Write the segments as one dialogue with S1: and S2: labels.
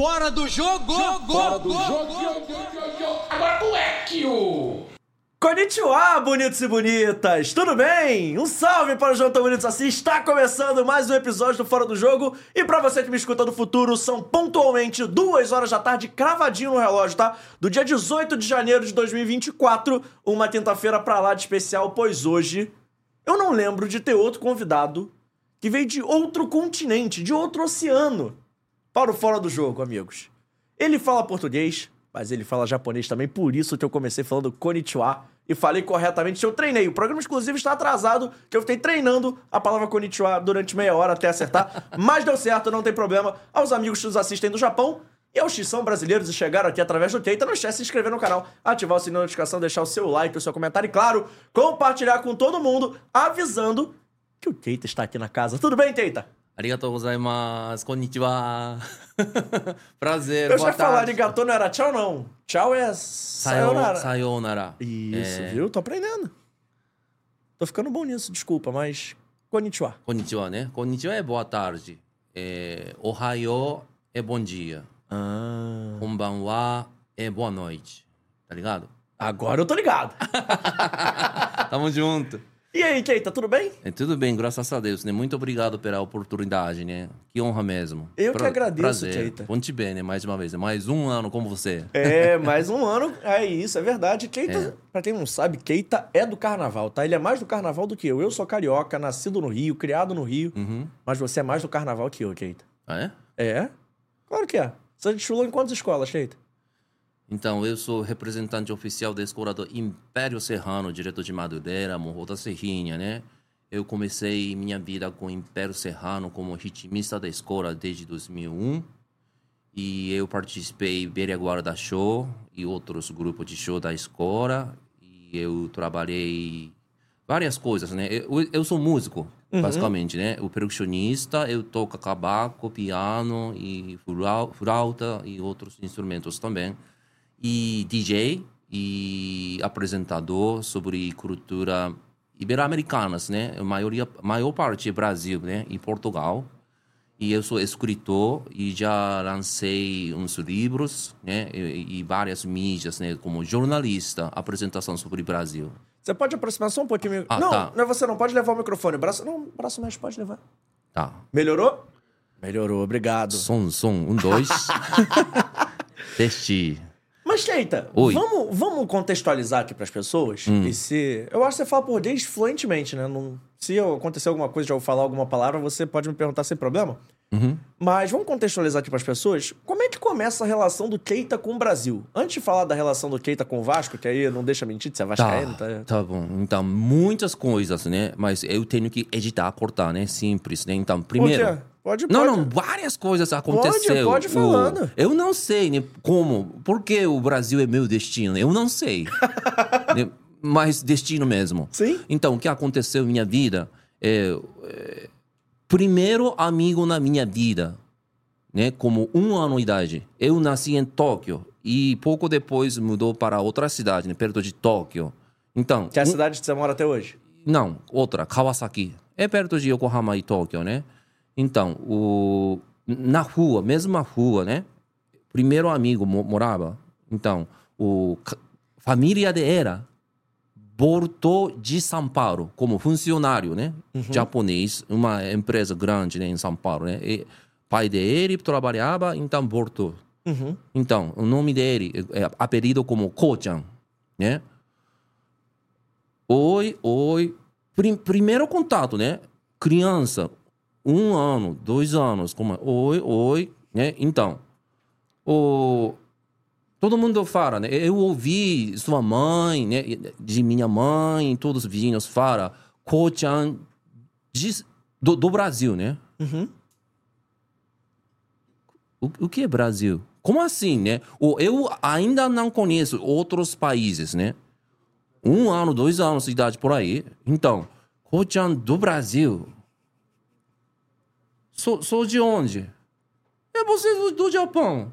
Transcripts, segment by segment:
S1: Fora do jogo!
S2: Fora do jogo! Agora o Ekio!
S3: Konnichiwa, bonitos e bonitas! Tudo bem? Um salve para o João Tão Bonitos Assim! Está começando mais um episódio do Fora do Jogo e para você que me escuta no futuro, são pontualmente duas horas da tarde, cravadinho no relógio, tá? Do dia 18 de janeiro de 2024, uma quinta-feira pra lá de especial, pois hoje eu não lembro de ter outro convidado que veio de outro continente, de outro oceano, para o Fora do Jogo, amigos. Ele fala português, mas ele fala japonês também, por isso que eu comecei falando konnichiwa e falei corretamente. Eu treinei. O programa exclusivo está atrasado, que eu fiquei treinando a palavra konnichiwa durante meia hora até acertar, mas deu certo, não tem problema. Aos amigos que nos assistem do Japão e aos que são brasileiros e chegaram aqui através do Keita, não esquece de se inscrever no canal, ativar o sininho de notificação, deixar o seu like, o seu comentário e, claro, compartilhar com todo mundo, avisando que o Keita está aqui na casa. Tudo bem, Keita?
S4: ありがとうございます。こんにちは。Prazer,
S3: Eu
S4: boa
S3: já falar
S4: tarde.
S3: arigato não era tchau, não. Tchau é
S4: Sayonara.
S3: sayonara.
S4: Sayonara.
S3: Isso,
S4: É,
S3: viu? Tô aprendendo. Tô ficando bom nisso, desculpa, mas konnichiwa.
S4: こんにちはね。こんにちはé boa tarde. É, ohayo é bom dia.
S3: Ah.
S4: こんばんは é boa noite. Tá ligado?
S3: Agora eu tô ligado.
S4: Tamo junto.
S3: E aí, Keita, tudo bem?
S4: É, tudo bem, graças a Deus, né? Muito obrigado pela oportunidade, né? Que honra mesmo.
S3: Eu que agradeço,
S4: prazer.
S3: Keita.
S4: Bom te ver, né? Mais uma vez. né? Mais um ano como você.
S3: É, mais um ano. É isso, é verdade. Keita,
S4: É.
S3: pra quem não sabe, Keita é do carnaval, tá? Ele é mais do carnaval do que eu. Eu sou carioca, nascido no Rio, criado no Rio.
S4: Uhum.
S3: Mas você é mais do carnaval que eu, Keita.
S4: Ah, é?
S3: É? Claro que é. Você estudou em quantas escolas, Keita?
S4: Então, eu sou representante oficial da escola do Império Serrano, direto de Madureira, Morro da Serrinha, né? Eu comecei minha vida com o Império Serrano como ritmista da escola desde 2001. E eu participei Beria Guarda Show e outros grupos de show da escola. E eu trabalhei várias coisas, né? Eu, eu sou músico, basicamente, né? O percussionista, eu toco cabaco, piano e flau- flauta e outros instrumentos também e DJ e apresentador sobre cultura ibero-americanas, né? A maioria, maior parte é Brasil, né? E Portugal. E eu sou escritor e já lancei uns livros, né? E, e várias mídias, né? Como jornalista, apresentação sobre Brasil.
S3: Você pode aproximar só um pouquinho.
S4: Ah,
S3: não,
S4: tá.
S3: não é você, não. Pode levar o microfone. Braço, não, braço mais pode levar.
S4: Tá.
S3: Melhorou? Melhorou, obrigado.
S4: Som, som, um, dois. Teste.
S3: Mas, Keita,
S4: Oi.
S3: vamos, vamos contextualizar aqui pras pessoas.
S4: Hum.
S3: E se. Eu acho que você fala português fluentemente, né? Não, se acontecer alguma coisa de eu falar alguma palavra, você pode me perguntar sem problema.
S4: Uhum.
S3: Mas vamos contextualizar aqui pras pessoas. Como é que começa a relação do Keita com o Brasil? Antes de falar da relação do Keita com o Vasco, que aí não deixa mentir, você é vascaíno, tá?
S4: Tá, tá bom. Então, muitas coisas, né? Mas eu tenho que editar, cortar, né? Simples, né? Então, primeiro...
S3: Quê? Pode,
S4: Não,
S3: pode.
S4: não, várias coisas aconteceram.
S3: pode
S4: O-
S3: falando.
S4: Eu não sei, né? Como? Por que o Brasil é meu destino? Eu não sei. né? Mas destino mesmo.
S3: Sim.
S4: Então, o que aconteceu na minha vida é, é, primeiro amigo na minha vida, né? Como um ano de idade. Eu nasci em Tóquio e pouco depois mudou para outra cidade, né? Perto de Tóquio. Então,
S3: Que é a
S4: um-
S3: cidade que você mora até hoje.
S4: não, outra, Kawasaki. É perto de Yokohama e Tóquio, né? Então, o, na rua, mesma rua, né? Primeiro amigo mo- morava. Então, o família de era voltou de São Paulo como funcionário, né? Japonês, uma empresa grande né, em São Paulo, né? E pai dele trabalhava, então voltou.
S3: Uhum.
S4: Então, o nome dele é apelido como Ko-chan, né? Oi, oi. Prim- primeiro contato, né? Criança, um ano, dois anos, como é? oi, oi, né? Então, o todo mundo fala, né? Eu ouvi sua mãe, né? De minha mãe, todos os vizinhos falam, Ko-chan do, do Brasil, né?
S3: Uhum.
S4: O, o que é Brasil? Como assim, né? Eu ainda não conheço outros países, né? Um ano, dois anos de idade por aí. Então, Ko-chan do Brasil. Sou, sou de onde? É você do, do Japão.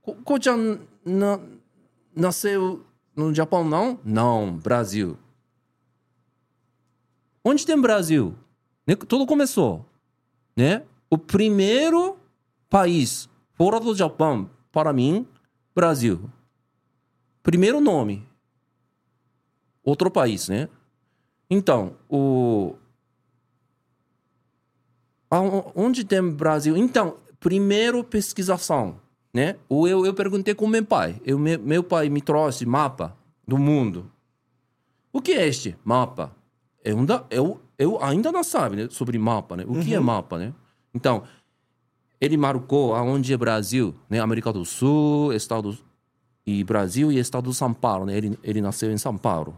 S4: Ko- Ko-chan na- nasceu no Japão, não? Não, Brasil. Onde tem Brasil? Né? Tudo começou, né? O primeiro país Fora do Japão, para mim, Brasil. Primeiro nome. Outro país, né? Então, o. Onde tem Brasil? Então, primeiro pesquisação, né? Eu, eu perguntei com meu pai. Eu, me- meu pai me trouxe mapa do mundo. O que é este mapa? Eu ainda, eu, eu ainda não sabe né, sobre mapa, né? O que é mapa, né? Então, ele marcou aonde é Brasil, né? América do Sul, Estado e Brasil e Estado de São Paulo, né? Ele, ele nasceu em São Paulo.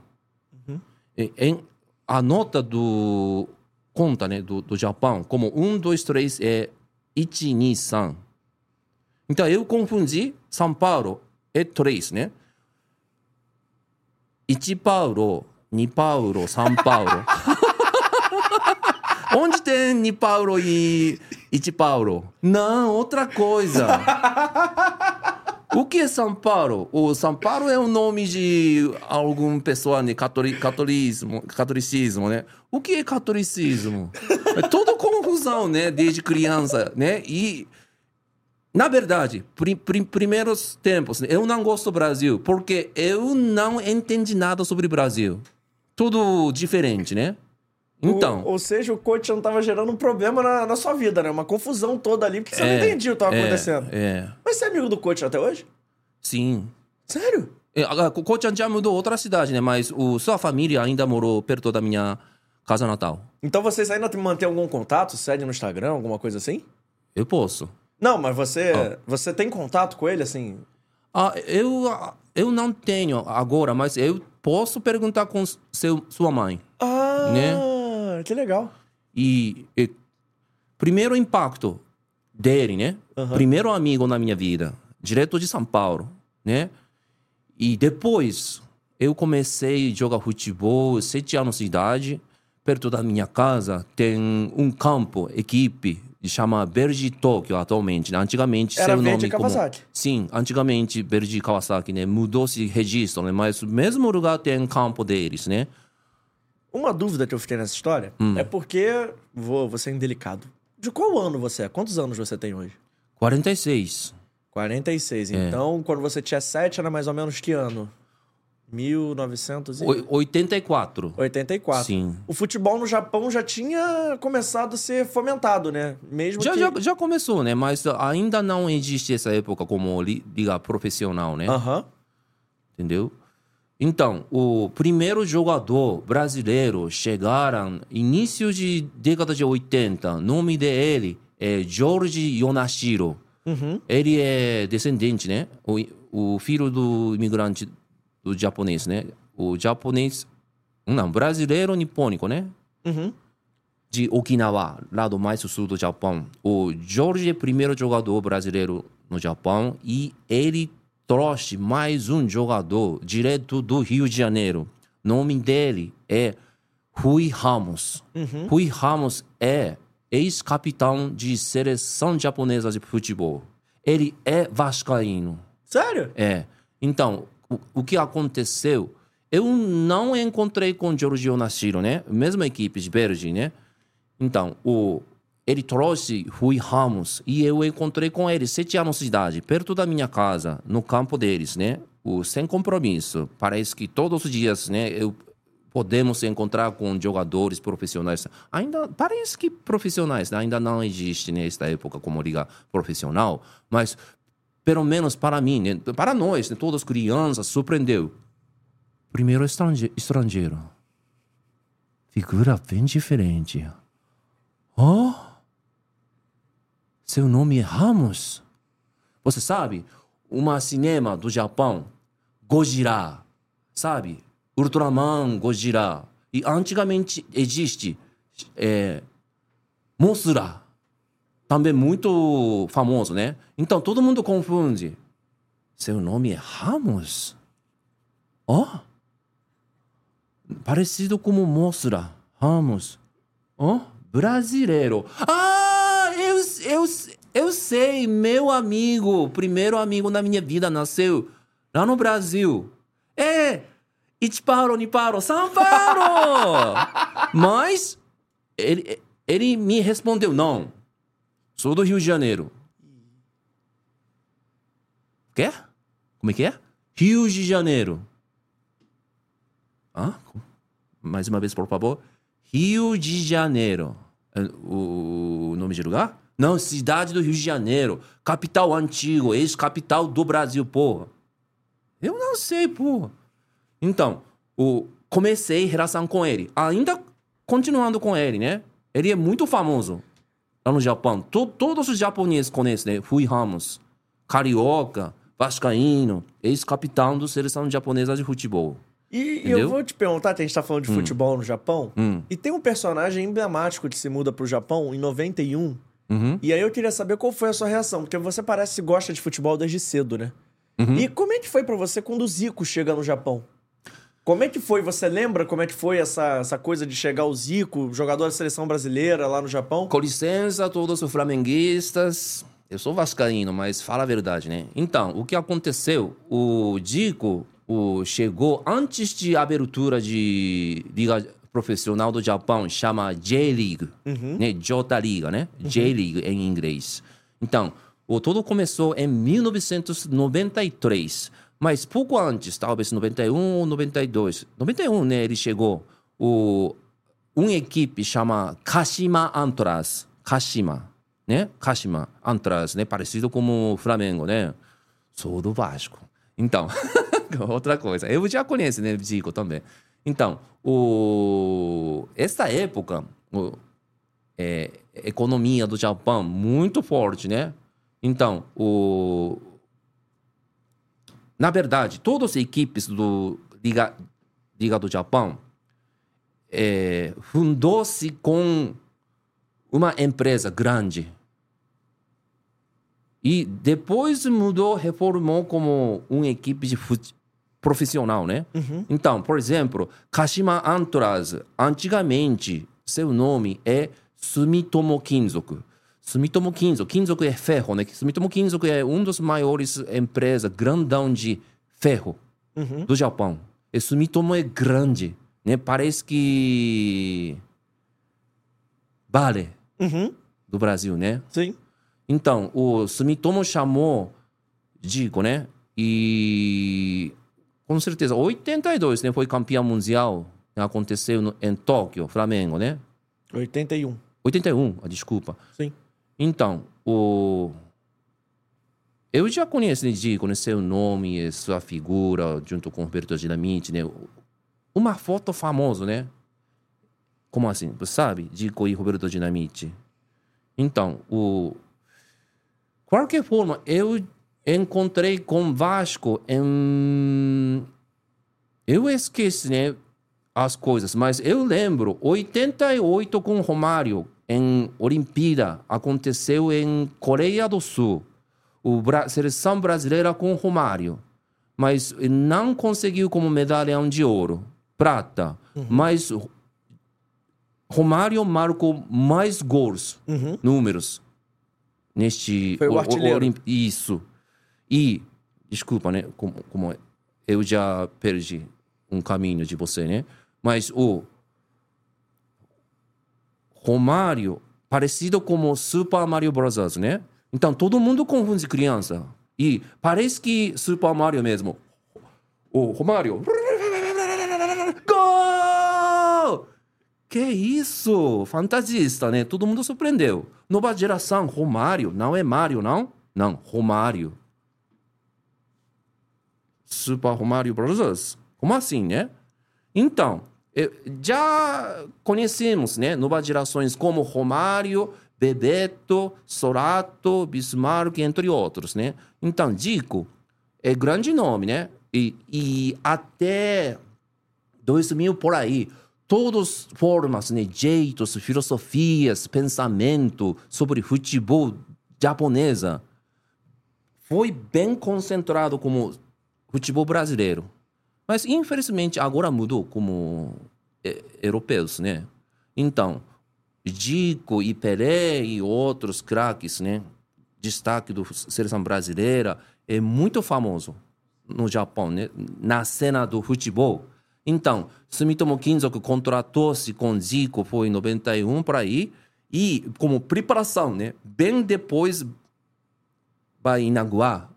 S4: E- em, a nota do conta, né? Do, do Japão, como um, dois, três é ichi, ni, san. Então eu confundi São Paulo é três, né? Ichi Paulo, ni Paulo, São Paulo. Onde tem Ni Paulo e Ichi Paulo? Não, outra coisa. O que é São Paulo? O São Paulo é o nome de alguma pessoa, né? Catoli, catolicismo, né? O que é catolicismo? É toda confusão, né? Desde criança, né? E, na verdade, pri, pri- primeiros tempos, né, eu não gosto do Brasil, porque eu não entendi nada sobre o Brasil. Tudo diferente, né? Então...
S3: Ou, ou seja, o coach não tava gerando um problema na, na sua vida, né? Uma confusão toda ali, porque você não
S4: É,
S3: entendia o que tava
S4: é,
S3: acontecendo.
S4: É,
S3: Mas você é amigo do coach até hoje?
S4: sim.
S3: Sério?
S4: É, Ko- Ko-chan já mudou outra cidade, né? Mas o, sua família ainda morou perto da minha casa natal.
S3: Então vocês ainda mantêm algum contato? Segue no Instagram, alguma coisa assim?
S4: Eu posso.
S3: Não, mas você, você tem contato com ele, assim?
S4: Ah, eu, ah, eu não tenho agora, mas eu posso perguntar com seu, sua mãe.
S3: Ah,
S4: Né?
S3: Que legal.
S4: E, e primeiro impacto dele, né?
S3: Aham.
S4: Primeiro amigo na minha vida, direto de São Paulo, né? E depois eu comecei a jogar futebol, sete anos de idade. Perto da minha casa tem um campo, equipe, chama Verde Tóquio atualmente. né? Antigamente,
S3: Era
S4: seu
S3: Verde
S4: nome como...
S3: Kawasaki.
S4: Sim, antigamente Verde Kawasaki, né? Mudou-se registro, né? Mas o mesmo lugar tem campo deles, né?
S3: Uma dúvida que eu fiquei nessa história
S4: Hum.
S3: é porque, vou, vou ser indelicado. De qual ano você é? Quantos anos você tem hoje?
S4: 46.
S3: 46.
S4: É.
S3: Então, quando você tinha 7, era mais ou menos que ano? 1984.
S4: Oi- 84. Sim.
S3: O futebol no Japão já tinha começado a ser fomentado, né? Mesmo
S4: Já,
S3: que...
S4: já, já começou, né? Mas ainda não existe essa época como li- liga profissional, né?
S3: Aham.
S4: Entendeu? Então, o primeiro jogador brasileiro chegaram início de década de 80. nome dele é Jorge Yonashiro.
S3: Uhum.
S4: Ele é descendente, né? O, o filho do imigrante do japonês, né? O japonês, não, brasileiro nipônico, né?
S3: Uhum.
S4: de Okinawa, lado mais sul do Japão. O Jorge é o primeiro jogador brasileiro no Japão e ele trouxe mais um jogador direto do Rio de Janeiro. O nome dele é Rui Ramos.
S3: Uhum.
S4: Rui Ramos é ex-capitão de seleção japonesa de futebol. Ele é vascaíno.
S3: Sério?
S4: É. Então, o, o que aconteceu? Eu não encontrei com Giorgio Nashiro, né? Mesma equipe de Berge, né? Então, o, ele trouxe Rui Ramos e eu encontrei com ele sete anos de idade, perto da minha casa, no campo deles, né? O, sem compromisso. Parece que todos os dias, né? Eu, podemos encontrar com jogadores profissionais. Ainda parece que profissionais né? ainda não existe nesta época como liga profissional, mas pelo menos para mim, né? para nós, né? todas as crianças, surpreendeu. Primeiro estrange estrangeiro. Figura bem diferente. Oh? Seu nome é Ramos? Você sabe, uma cinema do Japão, Gojira, sabe? Ultraman Gojira. E antigamente existe é, também muito famoso, né? Então todo mundo confunde. Seu nome é Ramos? Oh? Parecido como Mothra, Ramos. Oh? Brasileiro. Ah, eu, eu, sei, meu amigo, primeiro amigo na minha vida nasceu lá no Brasil. É, Ichiparo, Niparo, São Paulo! Mas ele, ele me respondeu, não, sou do Rio de Janeiro. Quê? Como é que é? Rio de Janeiro. Hã? Mais uma vez, por favor. Rio de Janeiro. É, O nome de lugar? Não, cidade do Rio de Janeiro. Capital antigo, ex-capital do Brasil, porra. Eu não sei, porra. Então, o, comecei relação com ele. Ainda continuando com ele, né? Ele é muito famoso lá no Japão. To- todos os japoneses conhecem, né? Rui Ramos, carioca, vascaíno, ex-capitão da seleção japonesa de futebol.
S3: E eu
S4: Entendeu?
S3: vou te perguntar, que a gente tá falando de futebol no Japão,
S4: Hum.
S3: e tem um personagem emblemático que se muda pro Japão em 91,
S4: Uhum.
S3: e aí eu queria saber qual foi a sua reação, porque você parece que gosta de futebol desde cedo, né?
S4: Uhum.
S3: E como é que foi pra você quando o Zico chega no Japão? Como é que foi? Você lembra como é que foi essa, essa coisa de chegar o Zico, jogador da seleção brasileira lá no Japão?
S4: Com licença, todos os flamenguistas. Eu sou vascaíno, mas fala a verdade, né? Então, o que aconteceu? O Dico o, chegou antes de abertura de liga profissional do Japão, chama J-League, né? J-Liga, né? J-League em inglês. Então, o todo começou em 1993. Mas pouco antes, talvez 91 ou 92. 91, né? Ele chegou. O, uma equipe chama Kashima Antlers. Kashima, né? Kashima Antlers, né? Parecido como o Flamengo, né? Sou do Vasco. Então, outra coisa. Eu já conheço, né? Zico também. Então, o... essa época, o... é, economia do Japão muito forte, né? Então, o... na verdade, todas as equipes do Liga, Liga do Japão é, fundou-se com uma empresa grande. E depois mudou, reformou como uma equipe de fute- profissional, né? Então, por exemplo, Kashima Antlers, antigamente, seu nome é Sumitomo Kinzoku. Sumitomo Kinzoku, Kinzoku é ferro, né? Sumitomo Kinzoku é uma das maiores empresas grandão de ferro do Japão. E Sumitomo é grande, né? Parece que vale
S3: Uhum,
S4: do Brasil, né?
S3: sim.
S4: Então, o Sumitomo chamou Dico, né? E com certeza, 82, né? Foi campeão mundial. né? Aconteceu no, em Tóquio, Flamengo, né?
S3: 81,
S4: 81, ah, desculpa.
S3: sim.
S4: Então, o... Eu já conheço Dico, né? Seu nome sua figura, junto com Roberto Dinamite, né? Uma foto famosa, né? Como assim? Você sabe? Dico e Roberto Dinamite. Então, o... Qualquer forma, eu encontrei com Vasco em... Eu esqueci, né? As coisas, mas eu lembro, 88 com Romário, em Olimpíada, aconteceu em Coreia do Sul. O Bra seleção brasileira com Romário. Mas não conseguiu como medalhão de ouro, prata. Mas Romário marcou mais gols,
S3: Uhum.
S4: números, neste...
S3: Foi o artilheiro.
S4: Olimp- Isso. E, desculpa, né? Como, como eu já perdi um caminho de você, né? Mas o Romário, parecido como Super Mario Bros., né? Então, todo mundo confunde criança. E parece que Super Mario mesmo. O Romário. Gol! Que isso? Fantasista, né? Todo mundo surpreendeu. Nova geração, Romário. Não é Mario, não? Não, Romário. Super Romário Bros. Como assim, né? Então, já conhecemos, né? Novas gerações como Romário, Bebeto, Sorato, Bismarck, entre outros, né? Então, Dico é grande nome, né? E, e até 2000 por aí, todas formas, né? Jeitos, filosofias, pensamento sobre futebol japonesa foi bem concentrado como futebol brasileiro. Mas, infelizmente, agora mudou como eh, europeus, né? Então, Dico e Pelé e outros craques, né? Destaque do seleção brasileira é muito famoso no Japão, né? Na cena do futebol. Então, Sumitomo Kinzoku contratou-se com Zico, foi em 91 para aí, e como preparação, né? Bem depois vai inaugurar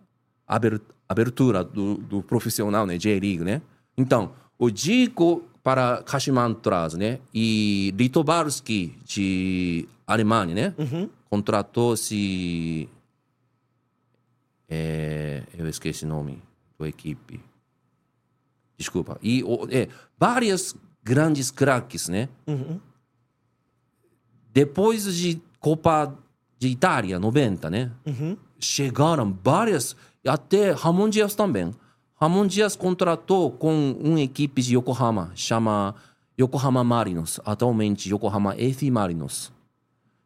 S4: abertura do, do profissional, né? J-League, né? Então, o Dico para Kashima Antlers, né? E Litobarski de Alemanha, né? Contratou-se... É, eu esqueci o nome da equipe. Desculpa. E é, várias grandes craques, né? Depois de Copa de Itália, 90, né? Chegaram várias, até Ramon Dias também. Ramon Dias contratou com uma equipe de Yokohama, chama Yokohama Marinos, atualmente Yokohama F Marinos.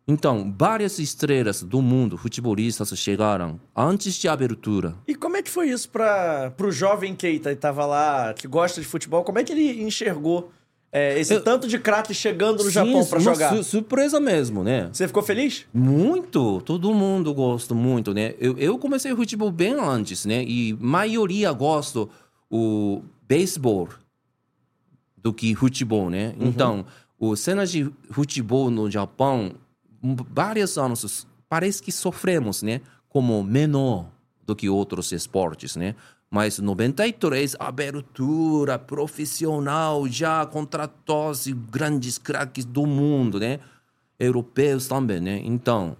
S4: Então, várias estrelas do mundo, futebolistas, chegaram antes de abertura.
S3: E como é que foi isso para pro jovem Keita que tava lá, que gosta de futebol? Como é que ele enxergou é, esse
S4: Eu-
S3: tanto de craque chegando no
S4: Sim,
S3: Japão para jogar?
S4: su- surpresa mesmo, né?
S3: Você ficou feliz?
S4: Muito, todo mundo gosta muito, né? Eu, eu comecei futebol bem antes, né? E maioria gosta o beisebol do que futebol, né? Então, o cena de futebol no Japão, vários anos parece que sofremos, né? Como menor do que outros esportes, né? Mas 93, abertura profissional, já contratou-se grandes craques do mundo, né? europeus também, né? Então,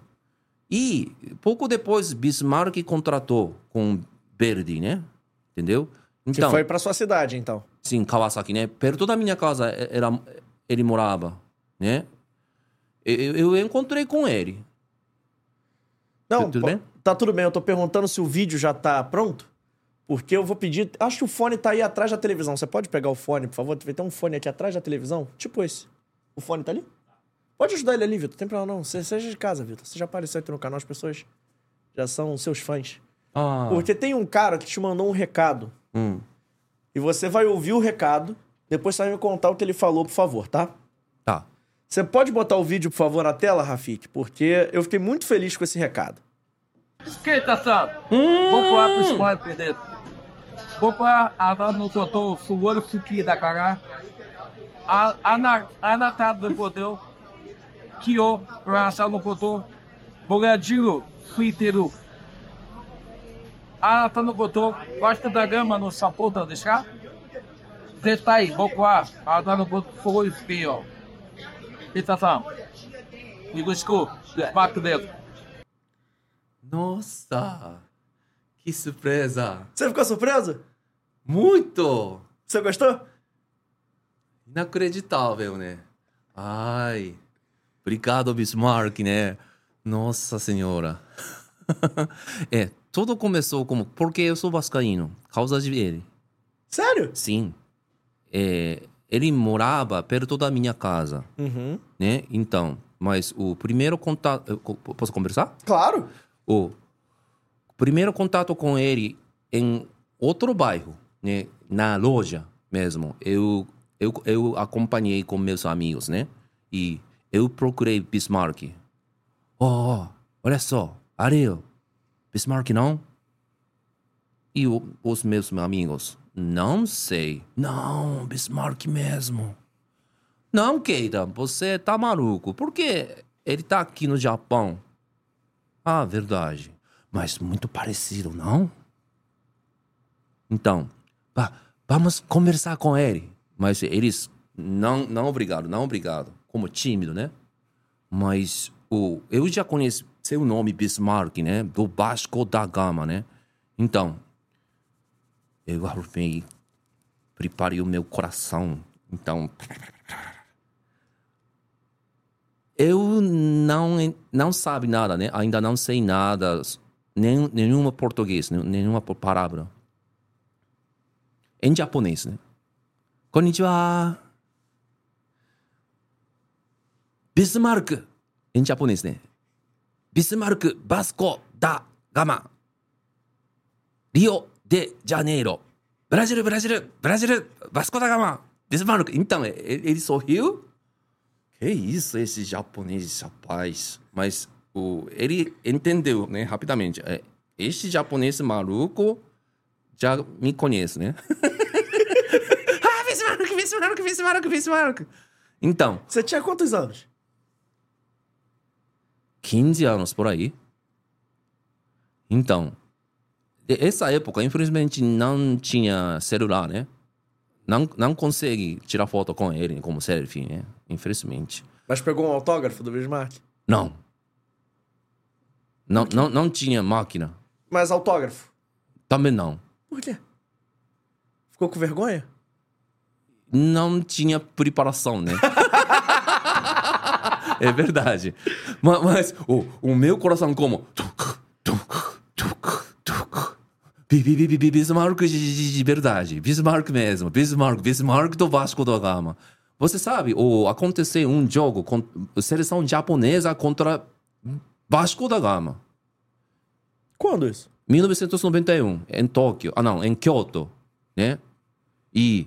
S4: e pouco depois Bismarck contratou com Verdi, né? Entendeu?
S3: Que
S4: Então,
S3: foi para sua cidade, então.
S4: sim, Kawasaki, né? Perto da minha casa eh, era, ele morava, né? Eu, eu encontrei com ele.
S3: Não,
S4: Tudo bem?
S3: Tá tudo bem. Eu tô perguntando se o vídeo já tá pronto. Porque eu vou pedir. Acho que o fone tá aí atrás da televisão. Você pode pegar o fone, por favor? Tem um fone aqui atrás da televisão? Tipo esse. O fone tá ali? Pode ajudar ele ali, Vitor. Tem problema não. Você seja de casa, Vitor. Você já apareceu aqui no canal, as pessoas já são seus fãs.
S4: Ah.
S3: Porque tem um cara que te mandou um recado.
S4: Hum.
S3: E você vai ouvir o recado, depois você vai me contar o que ele falou, por favor, tá?
S4: Tá.
S3: Você pode botar o vídeo, por favor, na tela, Rafik? Porque eu fiquei muito feliz com esse recado.
S1: Esquenta, sabe? Hum. Vamos voar pro spoiler, perder. 僕はあなたのことをすごい好きだから、ああなあなたのことを、気を、ラさんのことを、僕はジロ吹いてる。あなたのことを、ワシだガマのサポーターですか絶対僕はあなたのことすごい好きよ。ケイタさん、よろしく、マックです。
S4: Nossa! Que surpresa!
S3: Você ficou surpreso?
S4: Muito!
S3: Você gostou?
S4: Inacreditável, né? Ai, obrigado, Bismarck, né? Nossa Senhora. é, tudo começou como porque eu sou vascaíno, causa de ele.
S3: Sério?
S4: Sim. É, ele morava perto da minha casa,
S3: Uhum.
S4: né? Então, mas o primeiro contato... Posso conversar?
S3: Claro.
S4: o primeiro contato com ele em outro bairro, né? Na loja mesmo. Eu, eu, eu acompanhei com meus amigos, né? E eu procurei Bismarck. Oh, oh, olha só, Ariel, Bismarck não? E o- os meus amigos, não sei. Não, Bismarck mesmo. Não, Keita, você tá maluco. Por que ele tá aqui no Japão? Ah, verdade. Mas muito parecido, não? Então, vamos conversar com ele. Mas eles, não, não obrigado, não obrigado. Como tímido, né? Mas o, eu já conheço seu nome Bismarck, né? Do Vasco da Gama, né? Então, eu arrumei, preparei o meu coração. Então, eu não não sabe nada, né? Ainda não sei nada, nem, nenhuma português, nenhuma palavra. Em japonês, né? Konnichiwa. Bismarck. Em japonês, né? Bismarck Vasco da Gama. Rio de Janeiro. Brasil, Brasil, Brasil, Vasco da Gama. Bismarck. Então, ele ele sorriu. Que isso, esse japonês, rapaz. Mas o, ele entendeu, né, rapidamente. É, este japonês maluco já me conhece, né? ah, Bismarck, Bismarck, Bismarck, Bismarck. Então,
S3: Você tinha quantos anos?
S4: 15 anos por aí. Então, essa época, infelizmente, não tinha celular, né? Não, não consegue tirar foto com ele como selfie, né? Infelizmente.
S3: Mas pegou um autógrafo do Bismarck?
S4: Não. Não, não, não tinha máquina.
S3: Mas autógrafo?
S4: Também não.
S3: Por quê? Ficou com vergonha?
S4: Não tinha preparação, né? é verdade. Mas, mas o, o meu coração como... Bismarck de verdade. Bismarck mesmo. Bismarck. Bismarck do Vasco da Gama. Você sabe, o, aconteceu um jogo com seleção japonesa contra Vasco da Gama.
S3: Quando isso?
S4: 1991, em Tóquio. Ah, não, em Kyoto, né? E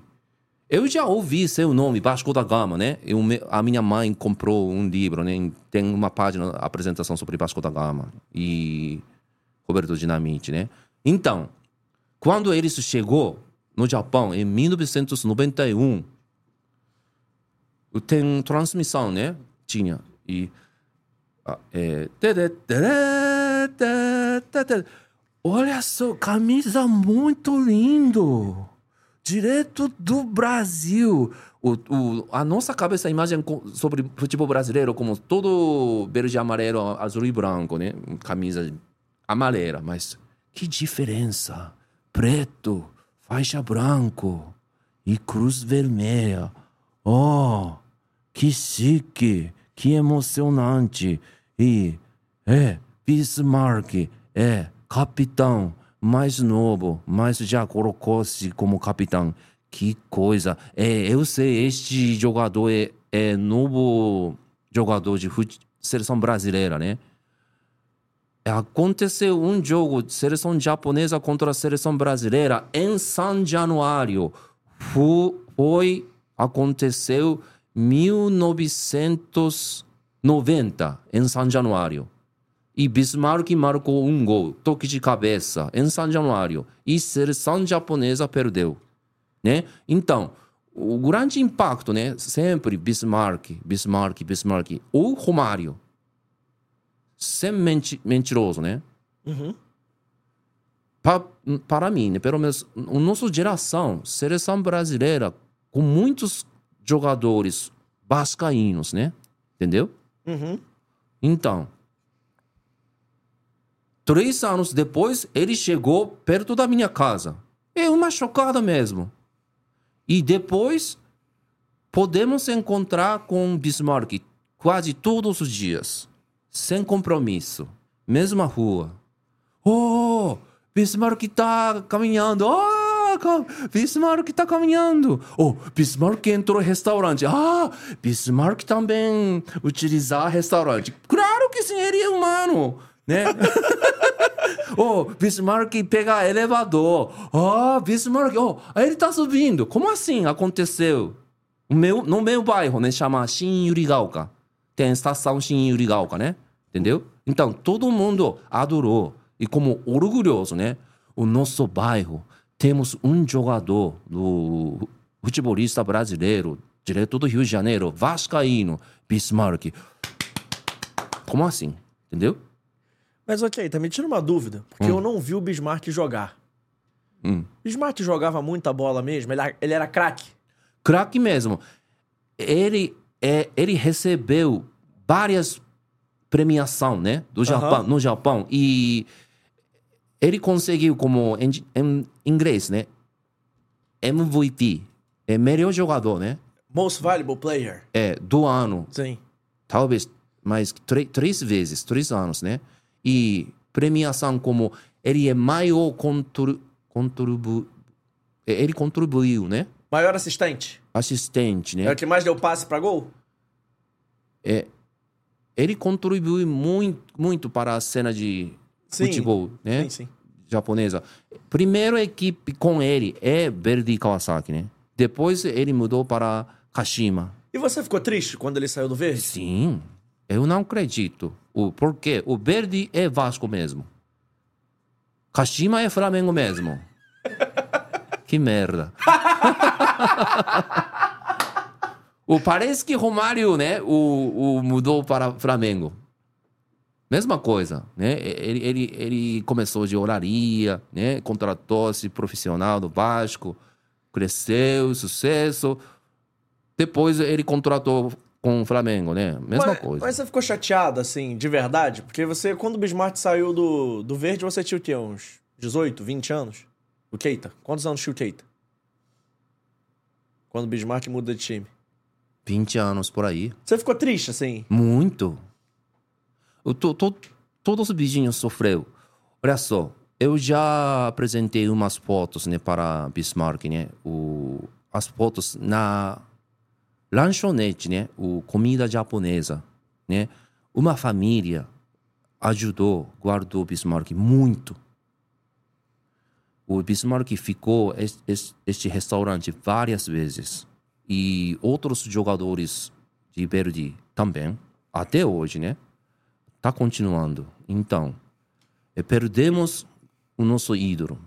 S4: eu já ouvi seu nome, Vasco da Gama, né? Eu, a minha mãe comprou um livro, né? Tem uma página, apresentação sobre Vasco da Gama e Roberto Dinamite, né? Então, quando eles chegou no Japão em 1991, tem transmissão, né? Tinha. E ah, é... Olha só, camisa muito lindo. Direto do Brasil. O, o, a nossa cabeça, a imagem sobre futebol brasileiro como todo verde, amarelo, azul e branco, né? Camisa amarela, mas que diferença. Preto, faixa branco e cruz vermelha. Oh, que chique, que emocionante. E é Bismarck, é capitão mais novo, mas já colocou-se como capitão. Que coisa. É, eu sei, este jogador é, é novo jogador de fute- seleção brasileira, né? Aconteceu um jogo de seleção japonesa contra a seleção brasileira em São Januário. Fu- Foi, aconteceu 1990 em São Januário. E Bismarck marcou um gol, toque de cabeça, em São Januário. E seleção japonesa perdeu. Né? Então, o grande impacto, né? Sempre Bismarck, Bismarck, Bismarck. Ou Romário. Sem menti mentiroso, né?
S3: Uhum.
S4: Pa, para mim, né? Pelo menos, a nossa geração, seleção brasileira, com muitos jogadores vascaínos, né? Entendeu?
S3: Uhum.
S4: Então, três anos depois, ele chegou perto da minha casa. É uma chocada mesmo. E depois, podemos encontrar com Bismarck quase todos os dias, sem compromisso, mesma rua. Oh, Bismarck está caminhando. Ca- Bismarck está caminhando. Oh, Bismarck entrou no restaurante. Ah, Bismarck também utilizar restaurante. Claro que sim, ele é humano, né? oh, Bismarck pega elevador. Ah, Bismarck, oh, ele está subindo. Como assim aconteceu? O meu, no meu bairro, né, chama Shin-Yurigaoka. Tem a estação Shin-Yurigaoka, né? Entendeu? Então, todo mundo adorou. E como orgulhoso, né? O nosso bairro, temos um jogador do futebolista brasileiro, direto do Rio de Janeiro, Vascaíno, Bismarck. Como assim? Entendeu?
S3: Mas ok, tá me tira uma dúvida, porque eu não vi o Bismarck jogar.
S4: Hum.
S3: Bismarck jogava muita bola mesmo? Ele, era- ele era craque?
S4: craque mesmo. Ele, é, ele recebeu várias premiações, né? Do Japão, no Japão. E ele conseguiu, como em, em inglês, né? MVP. É melhor jogador, né?
S3: Most Valuable Player?
S4: É, do ano.
S3: Sim.
S4: Talvez mais três, três vezes, três anos, né? E premiação como ele é maior contribu... contribu ele contribuiu, né?
S3: Maior assistente?
S4: Assistente, né?
S3: É o que mais deu passe pra gol?
S4: é, ele contribui muito, muito para a cena de
S3: Sim.
S4: futebol né?
S3: Sim, sim.
S4: japonesa. Primeiro equipe com ele é Verdi Kawasaki, né? Depois ele mudou para Kashima.
S3: E você ficou triste quando ele saiu do verde?
S4: Sim, eu não acredito. O porquê? O Verdi é Vasco mesmo. Kashima é Flamengo mesmo. que merda. o parece que Romário, né? O, o mudou para Flamengo. Mesma coisa, né? Ele, ele, ele começou de olaria, né? Contratou-se profissional do Vasco, cresceu, sucesso. Depois ele contratou com o Flamengo, né? Mesma
S3: mas,
S4: coisa.
S3: Mas você ficou chateado, assim, de verdade? Porque você, quando o Bismarck saiu do, do verde, você tinha o quê? Uns 18, 20 anos? O Keita? Quantos anos tinha o Keita? Quando o Bismarck muda de time.
S4: 20 anos por aí.
S3: Você ficou triste, assim?
S4: Muito. Eu tô, tô, todos os vizinhos sofreu. Olha só, eu já apresentei umas fotos né, para Bismarck, né? O, as fotos na lanchonete, né? O comida japonesa, né? Uma família ajudou, guardou Bismarck muito. O Bismarck ficou es- es- este restaurante várias vezes e outros jogadores de Verdi também até hoje, né? Tá continuando. Então, eh, perdemos o nosso ídolo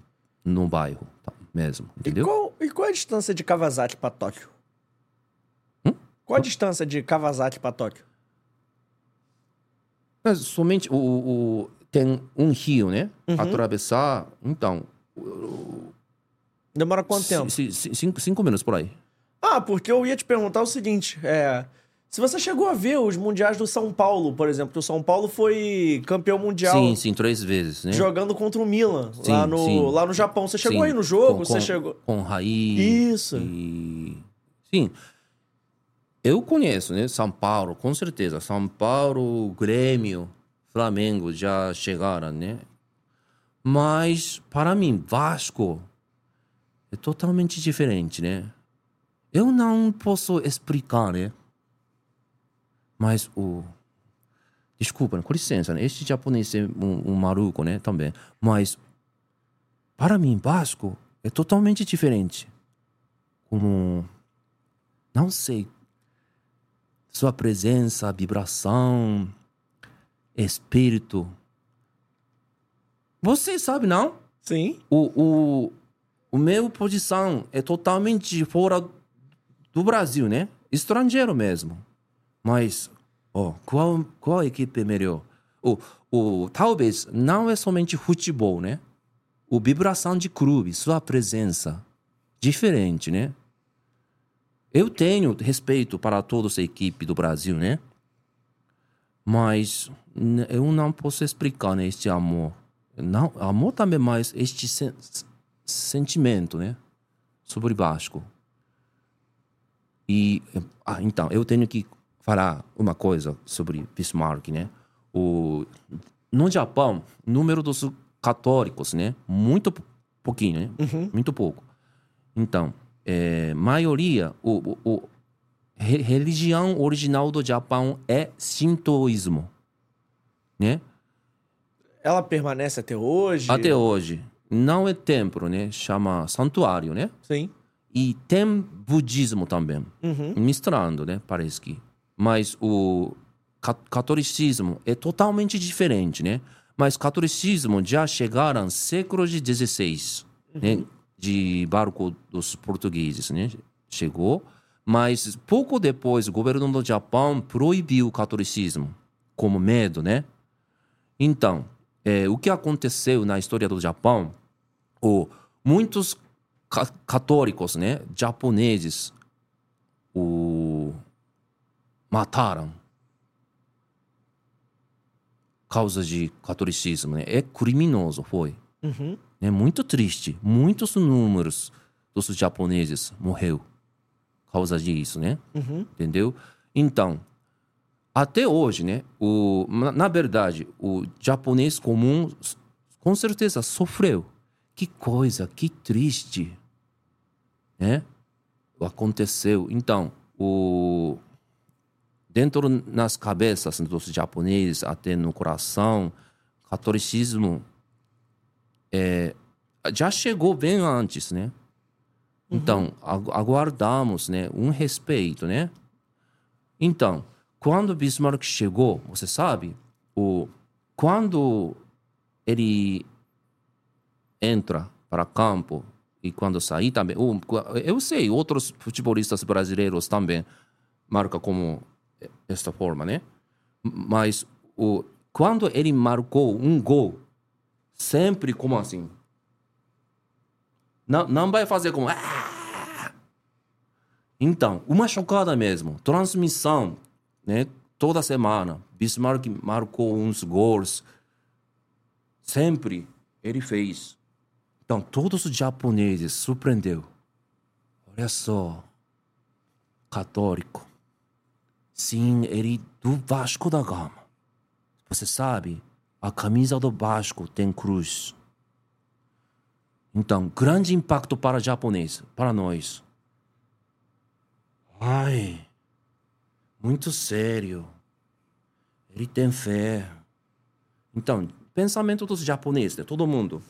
S4: no bairro, tá? mesmo,
S3: E
S4: entendeu?
S3: qual, e qual é a distância de Kawasaki pra Tóquio? Qual a distância de Kawasaki pra Tóquio?
S4: Mas somente o, o- tem um rio, né?
S3: Uhum.
S4: Atravessar, então,
S3: Demora quanto tempo?
S4: ci- ci- cinco, cinco minutos por aí.
S3: Ah, porque eu ia te perguntar o seguinte, é... Se você chegou a ver os mundiais do São Paulo, por exemplo, que o São Paulo foi campeão mundial
S4: Sim, sim, três vezes, né?
S3: jogando contra o Milan,
S4: Sim,
S3: lá, no,
S4: sim.
S3: lá no Japão. Você chegou
S4: Sim,
S3: aí no jogo?
S4: com,
S3: você
S4: com,
S3: chegou...
S4: Com Raí.
S3: Isso.
S4: E... Sim. Eu conheço, né? São Paulo, com certeza. São Paulo, Grêmio, Flamengo já chegaram, né? Mas, para mim, Vasco é totalmente diferente, né? Eu não posso explicar, né? Mas o. Desculpa, com licença, né? Este japonês é um, um maluco, né? Também. Mas, para mim, Vasco é totalmente diferente. Como. Não sei. Sua presença, vibração, espírito. Você sabe, não?
S3: Sim.
S4: O, o, o meu posição é totalmente fora do Brasil, né? Estrangeiro mesmo. Mas, ó, qual, qual equipe é melhor? O, o, talvez não é somente futebol, né? O vibração de clube, sua presença, diferente, né? Eu tenho respeito para toda essa equipe do Brasil, né? Mas eu não posso explicar né, este amor. Não, amor também, mas este sen- sentimento, né? Sobre Vasco. E, ah, então, eu tenho que falar uma coisa sobre Bismarck, né? O, no Japão, o número dos católicos, né? Muito pou- pouquinho, né? Muito pouco. Então, é, maioria, o, o, o re- religião original do Japão é Shintoísmo, né?
S3: Ela permanece até hoje?
S4: Até hoje. Não é templo, né? Chama santuário, né?
S3: Sim.
S4: E tem budismo também.
S3: Uhum.
S4: Misturando, né? Parece que. Mas o ca- catolicismo é totalmente diferente, né? Mas catolicismo já chegaram século de 16, né? De barco dos portugueses, né? Chegou. Mas pouco depois, o governo do Japão proibiu o catolicismo como medo, né? Então, é, o que aconteceu na história do Japão? O, muitos ca- católicos, né, japoneses, o mataram causa de catolicismo, né? É criminoso, foi.
S3: Uhum.
S4: É muito triste. Muitos números dos japoneses morreu causa disso, né?
S3: Uhum.
S4: entendeu? Então, até hoje, né? O, na, verdade, o japonês comum com certeza sofreu. Que coisa, que triste, né? Aconteceu. Então, o dentro nas cabeças dos japoneses, até no coração, catolicismo é, já chegou bem antes, né? Então, agu- aguardamos, né, um respeito, né? Então, quando Bismarck chegou, você sabe, o quando ele entra para campo e quando sair também, o- eu sei, outros futebolistas brasileiros também marcam como esta forma, né? Mas o quando ele marcou um gol, sempre como assim. Não, não vai fazer como. "Ah!" Então, uma chocada mesmo. Transmissão, né? Toda semana. Bismarck marcou uns gols. Sempre ele fez. Então, todos os japoneses surpreendeu. Olha só. Católico. Sim, ele do Vasco da Gama. Você sabe, a camisa do Vasco tem cruz. Então, grande impacto para japonês, para nós. Ai, muito sério. Ele tem fé. Então, pensamento dos japoneses, de todo mundo.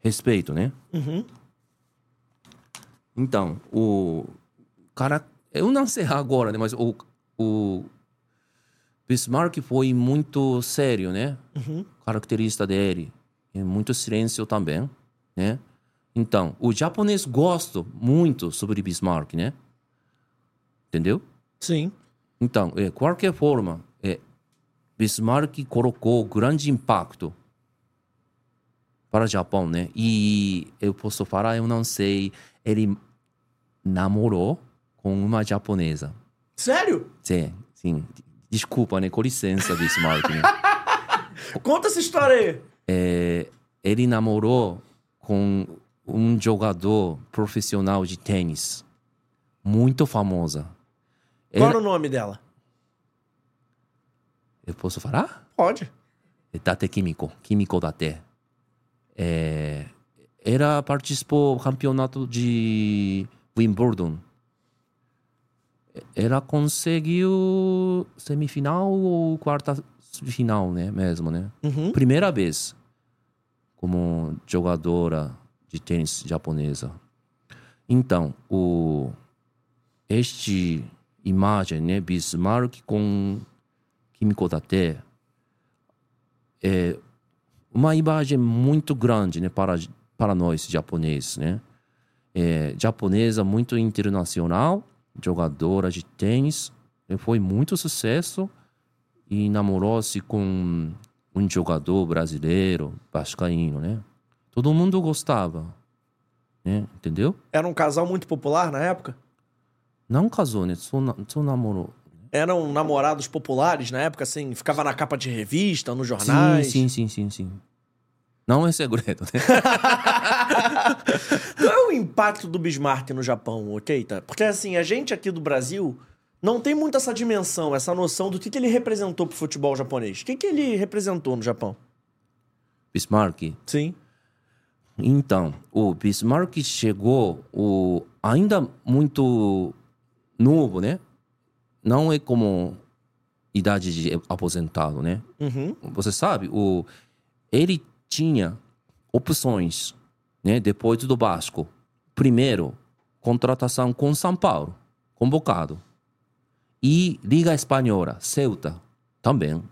S4: Respeito, né? Então, o cara. Eu não sei agora, né? Mas o, o Bismarck foi muito sério, né? Característica dele. E muito silêncio também, né? Então, o japonês gosta muito sobre Bismarck, né? Entendeu?
S3: Sim.
S4: Então, de qualquer forma, é, Bismarck colocou grande impacto para o Japão, né? E eu posso falar, eu não sei, ele namorou com uma japonesa.
S3: Sério?
S4: Sim, sim. Desculpa, né? Com licença, Bismarck, né?
S3: Conta essa história aí.
S4: É, ele namorou com um jogador profissional de tênis. Muito famosa.
S3: Qual era o nome dela?
S4: Eu posso falar?
S3: Pode.
S4: Date Químico, Químico Date. É, ela participou do campeonato de Wimbledon. Ela conseguiu semifinal ou quarta final, né? Mesmo, né?
S3: Uhum.
S4: Primeira vez como jogadora de tênis japonesa. Então, o este imagem, né, Bismarck com Kimiko Date é uma imagem muito grande, né, para para nós japoneses, né? É, japonesa muito internacional, jogadora de tênis, foi muito sucesso e namorou-se com um jogador brasileiro, vascaíno, né? Todo mundo gostava, né? Entendeu?
S3: Era um casal muito popular na época?
S4: Não casou, né? Só, na- só namorou.
S3: Eram namorados populares na época, assim? Ficava na capa de revista, nos jornais?
S4: Sim, sim, sim, sim, sim. Não é segredo, né?
S3: Qual é o impacto do Bismarck no Japão, ok? Tá? Porque assim, a gente aqui do Brasil não tem muito essa dimensão, essa noção do que, que ele representou pro futebol japonês. O que, que ele representou no Japão?
S4: Bismarck.
S3: Sim.
S4: Então, o Bismarck chegou o, ainda muito novo, né? Não é como idade de aposentado, né?
S3: Uhum.
S4: Você sabe, o, ele tinha opções, né? Depois do Vasco. Primeiro, contratação com São Paulo, convocado. E Liga Espanhola, Ceuta, também,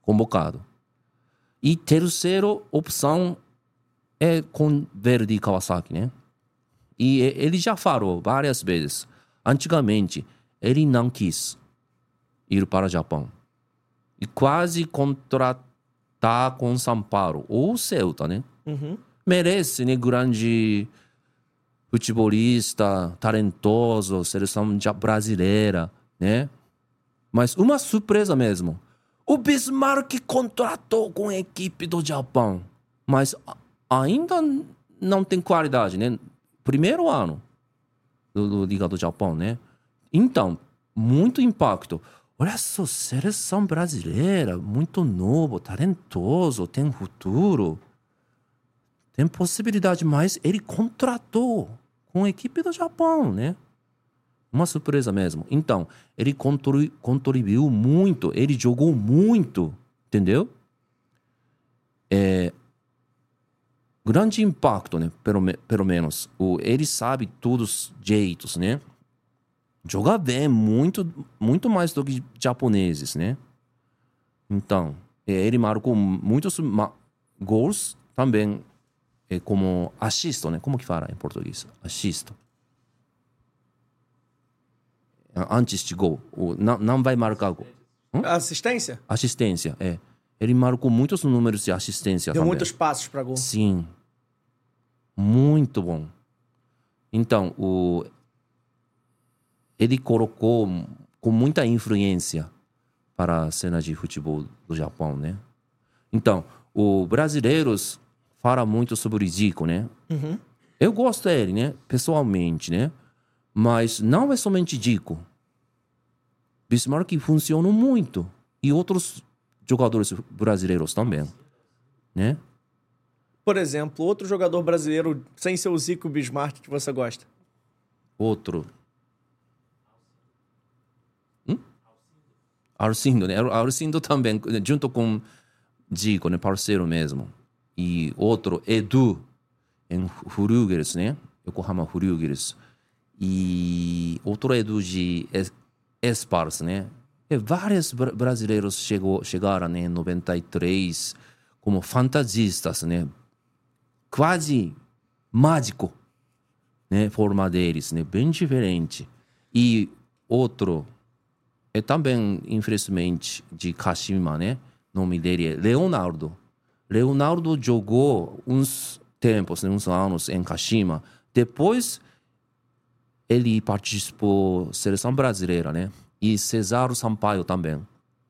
S4: convocado. E terceiro opção é com Verde Kawasaki, né? E e- ele já falou várias vezes. Antigamente, ele não quis ir para o Japão. E quase contratar com São Paulo ou Celta, né?
S3: Uhum.
S4: Merece, né? Grande futebolista, talentoso, seleção brasileira, né? Mas uma surpresa mesmo. O Bismarck contratou com a equipe do Japão, mas ainda não tem qualidade, né? Primeiro ano do, do Liga do Japão, né? Então, muito impacto. Olha só, seleção brasileira, muito novo, talentoso, tem futuro. Tem possibilidade, mas ele contratou com a equipe do Japão, né? Uma surpresa mesmo. Então, ele contribui- contribuiu muito, ele jogou muito, entendeu? É, grande impacto, né? Pelo, pelo menos. O, ele sabe todos os jeitos, né? Joga bem, muito, muito mais do que japoneses, né? Então, é, ele marcou muitos gols também é, como assisto, né? Como que fala em português? Assisto. antes de gol. Não, não vai marcar gol.
S3: Assistência?
S4: Assistência, é. Ele marcou muitos números de assistência
S3: Deu
S4: também.
S3: muitos passos pra gol.
S4: Sim. Muito bom. Então, o... ele colocou com muita influência para a cena de futebol do Japão, né? Então, os brasileiros falam muito sobre Zico, né? Eu gosto dele, né? Pessoalmente, né? Mas não é somente Zico. Bismarck funcionou muito. E outros jogadores brasileiros também, né?
S3: Por exemplo, outro jogador brasileiro sem ser o Zico Bismarck que você gosta.
S4: Outro. Arcindo, né? Arcindo também, junto com Zico, né? Parceiro mesmo. E outro, Edu, em Furugers, né? Yokohama Furugers. E outro Edu de Es- Espars, né? E vários bra- brasileiros chegou, chegaram né, em 93 como fantasistas, né? Quase mágico né, forma deles, né, bem diferente. E outro é também, infelizmente, de Kashima, né? O nome dele é Leonardo. Leonardo jogou uns tempos, né, uns anos em Kashima. Depois ele participou da seleção brasileira, né? E Cesaro Sampaio também,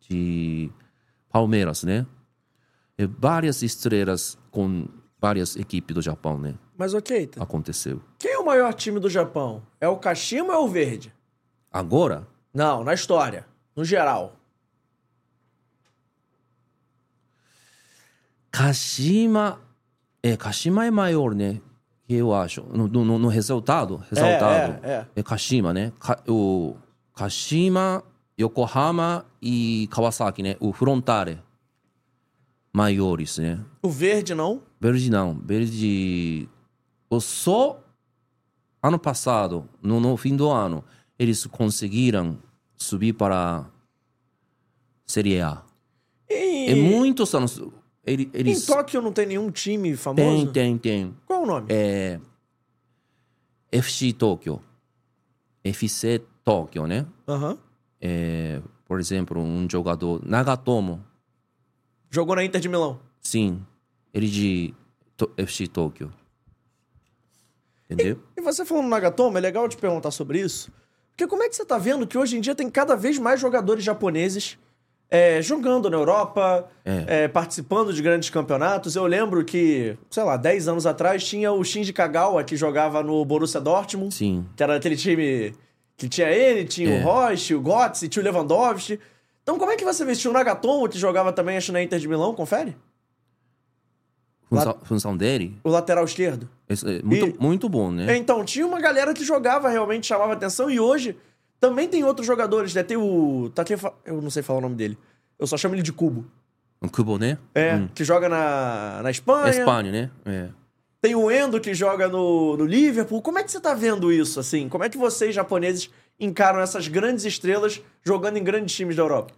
S4: de Palmeiras, né? E várias estrelas com várias equipes do Japão, né?
S3: Mas ok, tá.
S4: Aconteceu.
S3: quem é o maior time do Japão? É o Kashima ou é o Verde?
S4: Agora,
S3: Não, na história. No geral.
S4: Kashima. É, Kashima é maior, né? Eu acho. No, no, no resultado, resultado.
S3: é, é.
S4: Kashima, né? Ka- o Kashima, Yokohama e Kawasaki, né? O Frontale. Maiores, né?
S3: O Verde não.
S4: Verde não. Verde. O só ano passado, no, no fim do ano, eles conseguiram subir para Série A.
S3: E...
S4: É muitos anos. Ele,
S3: Em
S4: eles.
S3: Tóquio não tem nenhum time famoso?
S4: Tem, tem, tem.
S3: Qual o nome?
S4: É. FC Tóquio. FC Tóquio, né?
S3: Aham.
S4: É, por exemplo, um jogador. Nagatomo.
S3: Jogou na Inter de Milão.
S4: Sim. Ele de To- FC Tóquio. Entendeu?
S3: E você falando Nagatomo, é legal te perguntar sobre isso. Porque como é que você tá vendo que hoje em dia tem cada vez mais jogadores japoneses é, jogando na Europa,
S4: É.
S3: é, participando de grandes campeonatos? Eu lembro que, sei lá, 10 anos atrás tinha o Shinji Kagawa, que jogava no Borussia Dortmund,
S4: Sim.
S3: que era aquele time que tinha ele, tinha
S4: É.
S3: o Roche, o Götze, tinha o Lewandowski. Então como é que você vê? Tinha o Nagatomo, que jogava também, acho, na Inter de Milão, confere?
S4: Função, função dele
S3: O lateral esquerdo.
S4: esse é muito,
S3: E-
S4: muito bom, né?
S3: Então, tinha uma galera que jogava, realmente chamava atenção, e hoje também tem outros jogadores, né? Tem o. Takefa... Eu não sei falar o nome dele. Eu só chamo ele de Cubo.
S4: O Kubo, né?
S3: É,
S4: Hum.
S3: que joga na, na Espanha.
S4: Espanha, né? É.
S3: Tem o Endo que joga no, no Liverpool. Como é que você tá vendo isso, assim? Como é que vocês, japoneses, encaram essas grandes estrelas jogando em grandes times da Europa?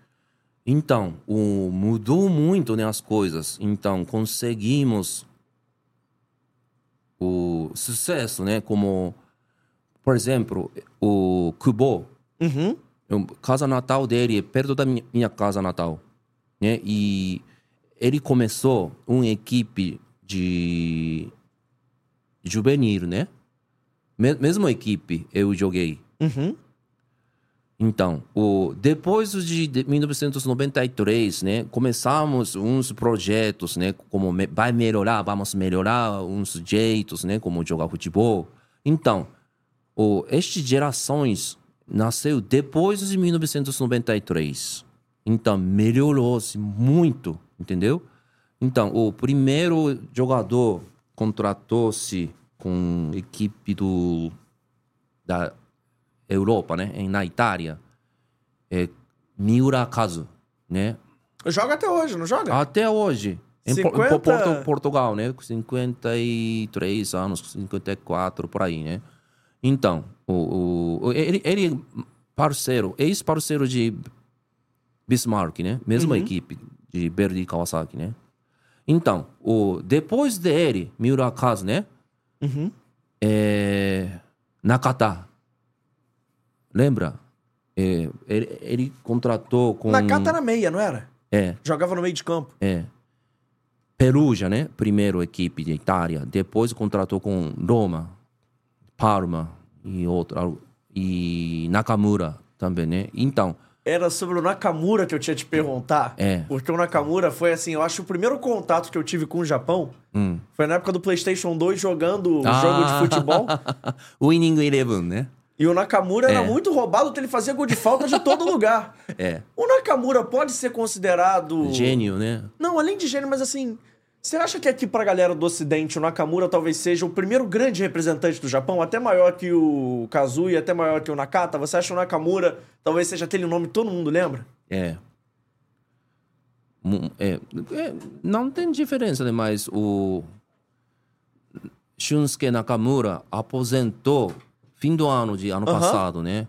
S4: Então, o, mudou muito né, as coisas. Então, conseguimos o sucesso, né? Como, por exemplo, o Kubo.
S3: Uhum.
S4: Eu- Casa natal dele é perto da minha, minha casa natal, né? E ele começou uma equipe de juvenil, né? Me- mesma equipe eu joguei.
S3: Uhum.
S4: Então, o, depois de, de 1993, né, começamos uns projetos, né, como me- vai melhorar, vamos melhorar uns jeitos, né, como jogar futebol. Então, o, estas gerações nasceu depois de 1993. Então, melhorou-se muito, entendeu? Então, o primeiro jogador contratou-se com a equipe do da Europa, né, na Itália, é Miura Kazu, né?
S3: Joga até hoje, não joga?
S4: Até hoje. Em, Por- em
S3: 50
S4: Porto- Portugal, né? 53 anos, 54, por aí, né? Então, o, o- ele, ele parceiro, ex-parceiro de Bismarck, né? Mesma equipe de Verdi e Kawasaki, né? Então, o, depois dele, Miura Kazu, né?
S3: Uhum.
S4: É, Nakata. Lembra? É, ele, ele contratou com.
S3: Nakata era meia, não era?
S4: É,
S3: Jogava no meio de campo.
S4: é. Perugia, né? Primeiro equipe de Itália. Depois contratou com Roma, Parma e outra. E Nakamura também, né? Então,
S3: Era sobre o Nakamura que eu tinha te perguntar.
S4: É.
S3: Porque o Nakamura foi assim, eu acho que o primeiro contato que eu tive com o Japão
S4: hum.
S3: foi na época do PlayStation 2 jogando
S4: Ah.
S3: jogo de futebol.
S4: Winning Eleven, né?
S3: E o Nakamura era
S4: É.
S3: muito roubado, ele fazia gol de falta de todo lugar.
S4: É.
S3: O Nakamura pode ser considerado.
S4: Gênio, né?
S3: Não, além de gênio, mas assim. Você acha que aqui pra galera do Ocidente o Nakamura talvez seja o primeiro grande representante do Japão? Até maior que o Kazuya, até maior que o Nakata? Você acha que o Nakamura talvez seja aquele nome que todo mundo lembra?
S4: É. É, é, não tem diferença, né? Mas o Shunsuke Nakamura aposentou fim do ano de ano passado, né?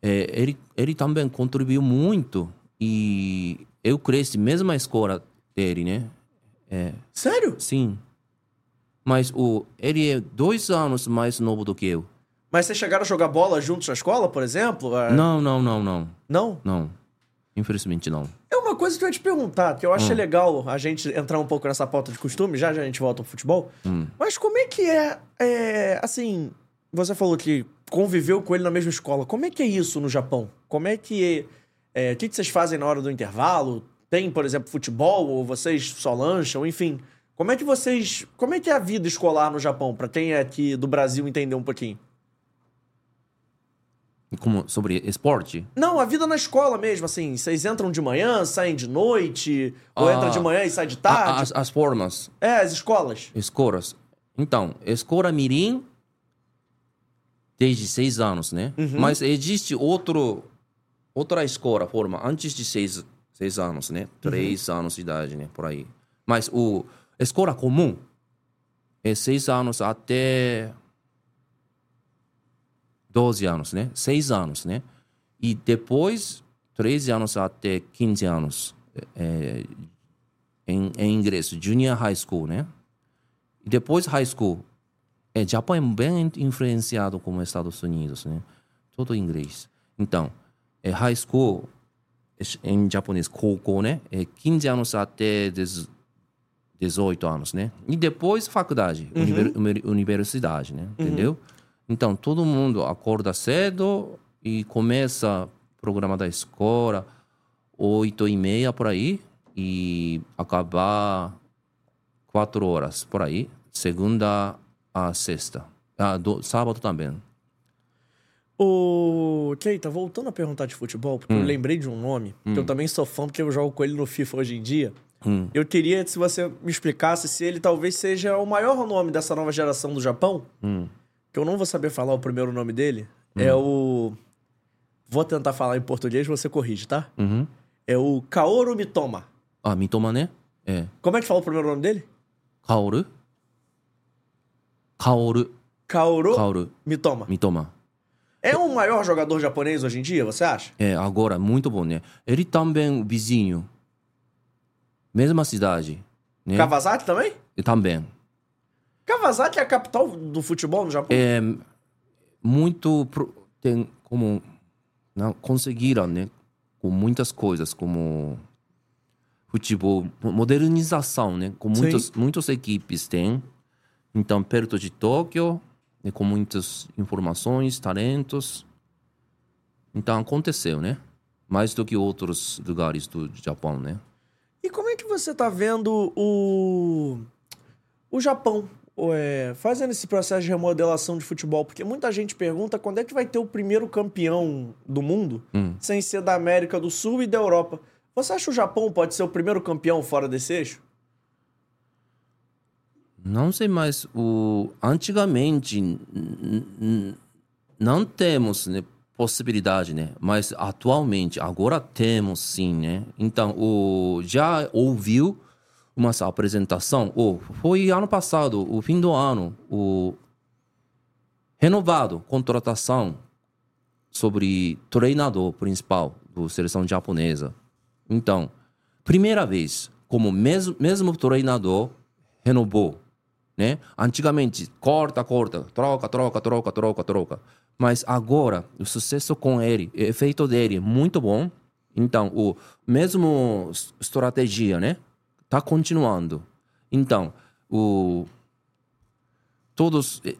S4: É, ele, ele também contribuiu muito e eu cresci mesma escola dele, né? É,
S3: Sério?
S4: sim. Mas o, ele é dois anos mais novo do que eu.
S3: Mas vocês chegaram a jogar bola juntos na escola, por exemplo? É,
S4: Não, não, não, não.
S3: Não?
S4: Não. Infelizmente não.
S3: É uma coisa que eu ia te perguntar, que eu acho legal a gente entrar um pouco nessa pauta de costume, já já a gente volta ao futebol.
S4: Hum.
S3: Mas como é que é, é, assim, você falou que conviveu com ele na mesma escola. Como é que é isso no Japão? Como é que é, o que, que vocês fazem na hora do intervalo? Tem, por exemplo, futebol ou vocês só lancham, enfim. Como é que vocês, como é que é a vida escolar no Japão para quem é aqui do Brasil entender um pouquinho?
S4: Como sobre esporte?
S3: Não, a vida na escola mesmo, assim, vocês entram de manhã, saem de noite, ou
S4: Ah.
S3: entra de manhã e sai de tarde?
S4: As, as formas.
S3: É, as escolas.
S4: Escolas. Então, escola mirim desde seis anos, né? Mas existe outro outra escola, forma antes de seis, seis anos, né? Três anos de idade, né? Por aí. Mas o escola comum é seis anos até 12 anos, né? Seis anos, né? E depois 13 anos até 15 anos é, em, em inglês, junior high school, né? E depois high school. É, Japão é bem influenciado como Estados Unidos, né? Todo inglês. Então, é high school, é, em japonês, koukou, né? É 15 anos até 10 18 anos, né? E depois faculdade, uni- universidade, né? Entendeu? Então, todo mundo acorda cedo e começa o programa da escola, oito e meia por aí, e acabar quatro horas por aí, segunda a sexta. Ah, do, sábado também.
S3: O Keita, voltando a perguntar de futebol, porque eu lembrei de um nome, que eu também sou fã, porque eu jogo com ele no FIFA hoje em dia.
S4: Hum.
S3: Eu queria se você me explicasse se ele talvez seja o maior nome dessa nova geração do Japão,
S4: Hum.
S3: que eu não vou saber falar o primeiro nome dele. É o. Vou tentar falar em português, você corrige, tá?
S4: Uhum.
S3: É o Kaoru Mitoma.
S4: Ah, Mitoma, né? É.
S3: Como é que fala o primeiro nome dele?
S4: Kaoru? Kaoru.
S3: Kaoru
S4: Kaoru.
S3: Mitoma.
S4: Mitoma.
S3: É o maior jogador japonês hoje em dia, você acha?
S4: É, agora, muito bom, né? Ele também, vizinho. Mesma cidade. Né?
S3: Kawasaki também?
S4: E também.
S3: Kawasaki é a capital do futebol no Japão?
S4: É muito... pro- Tem como... Não, conseguiram, né? Com muitas coisas, como... Futebol, modernização, né? Com
S3: Sim.
S4: muitas, muitas equipes tem. Então, perto de Tóquio, né? com muitas informações, talentos. Então, aconteceu, né? Mais do que outros lugares do Japão, né?
S3: E como é que você tá vendo o, o Japão é, fazendo esse processo de remodelação de futebol? Porque muita gente pergunta quando é que vai ter o primeiro campeão do mundo,
S4: Hum.
S3: sem ser da América do Sul e da Europa. Você acha que o Japão pode ser o primeiro campeão fora desse eixo?
S4: Não sei mais. O antigamente não temos né, possibilidade, né? Mas atualmente agora temos sim, né? Então o já ouviu uma apresentação? Oh, foi ano passado, o fim do ano, o renovado contratação sobre treinador principal do seleção japonesa. Então, primeira vez, como mesmo, mesmo treinador renovou, né? Antigamente, corta, corta, troca, troca, troca, troca, troca. Mas agora, o sucesso com ele, o efeito dele é muito bom. Então, o mesmo estratégia, né? Tá continuando. Então, o todos eh,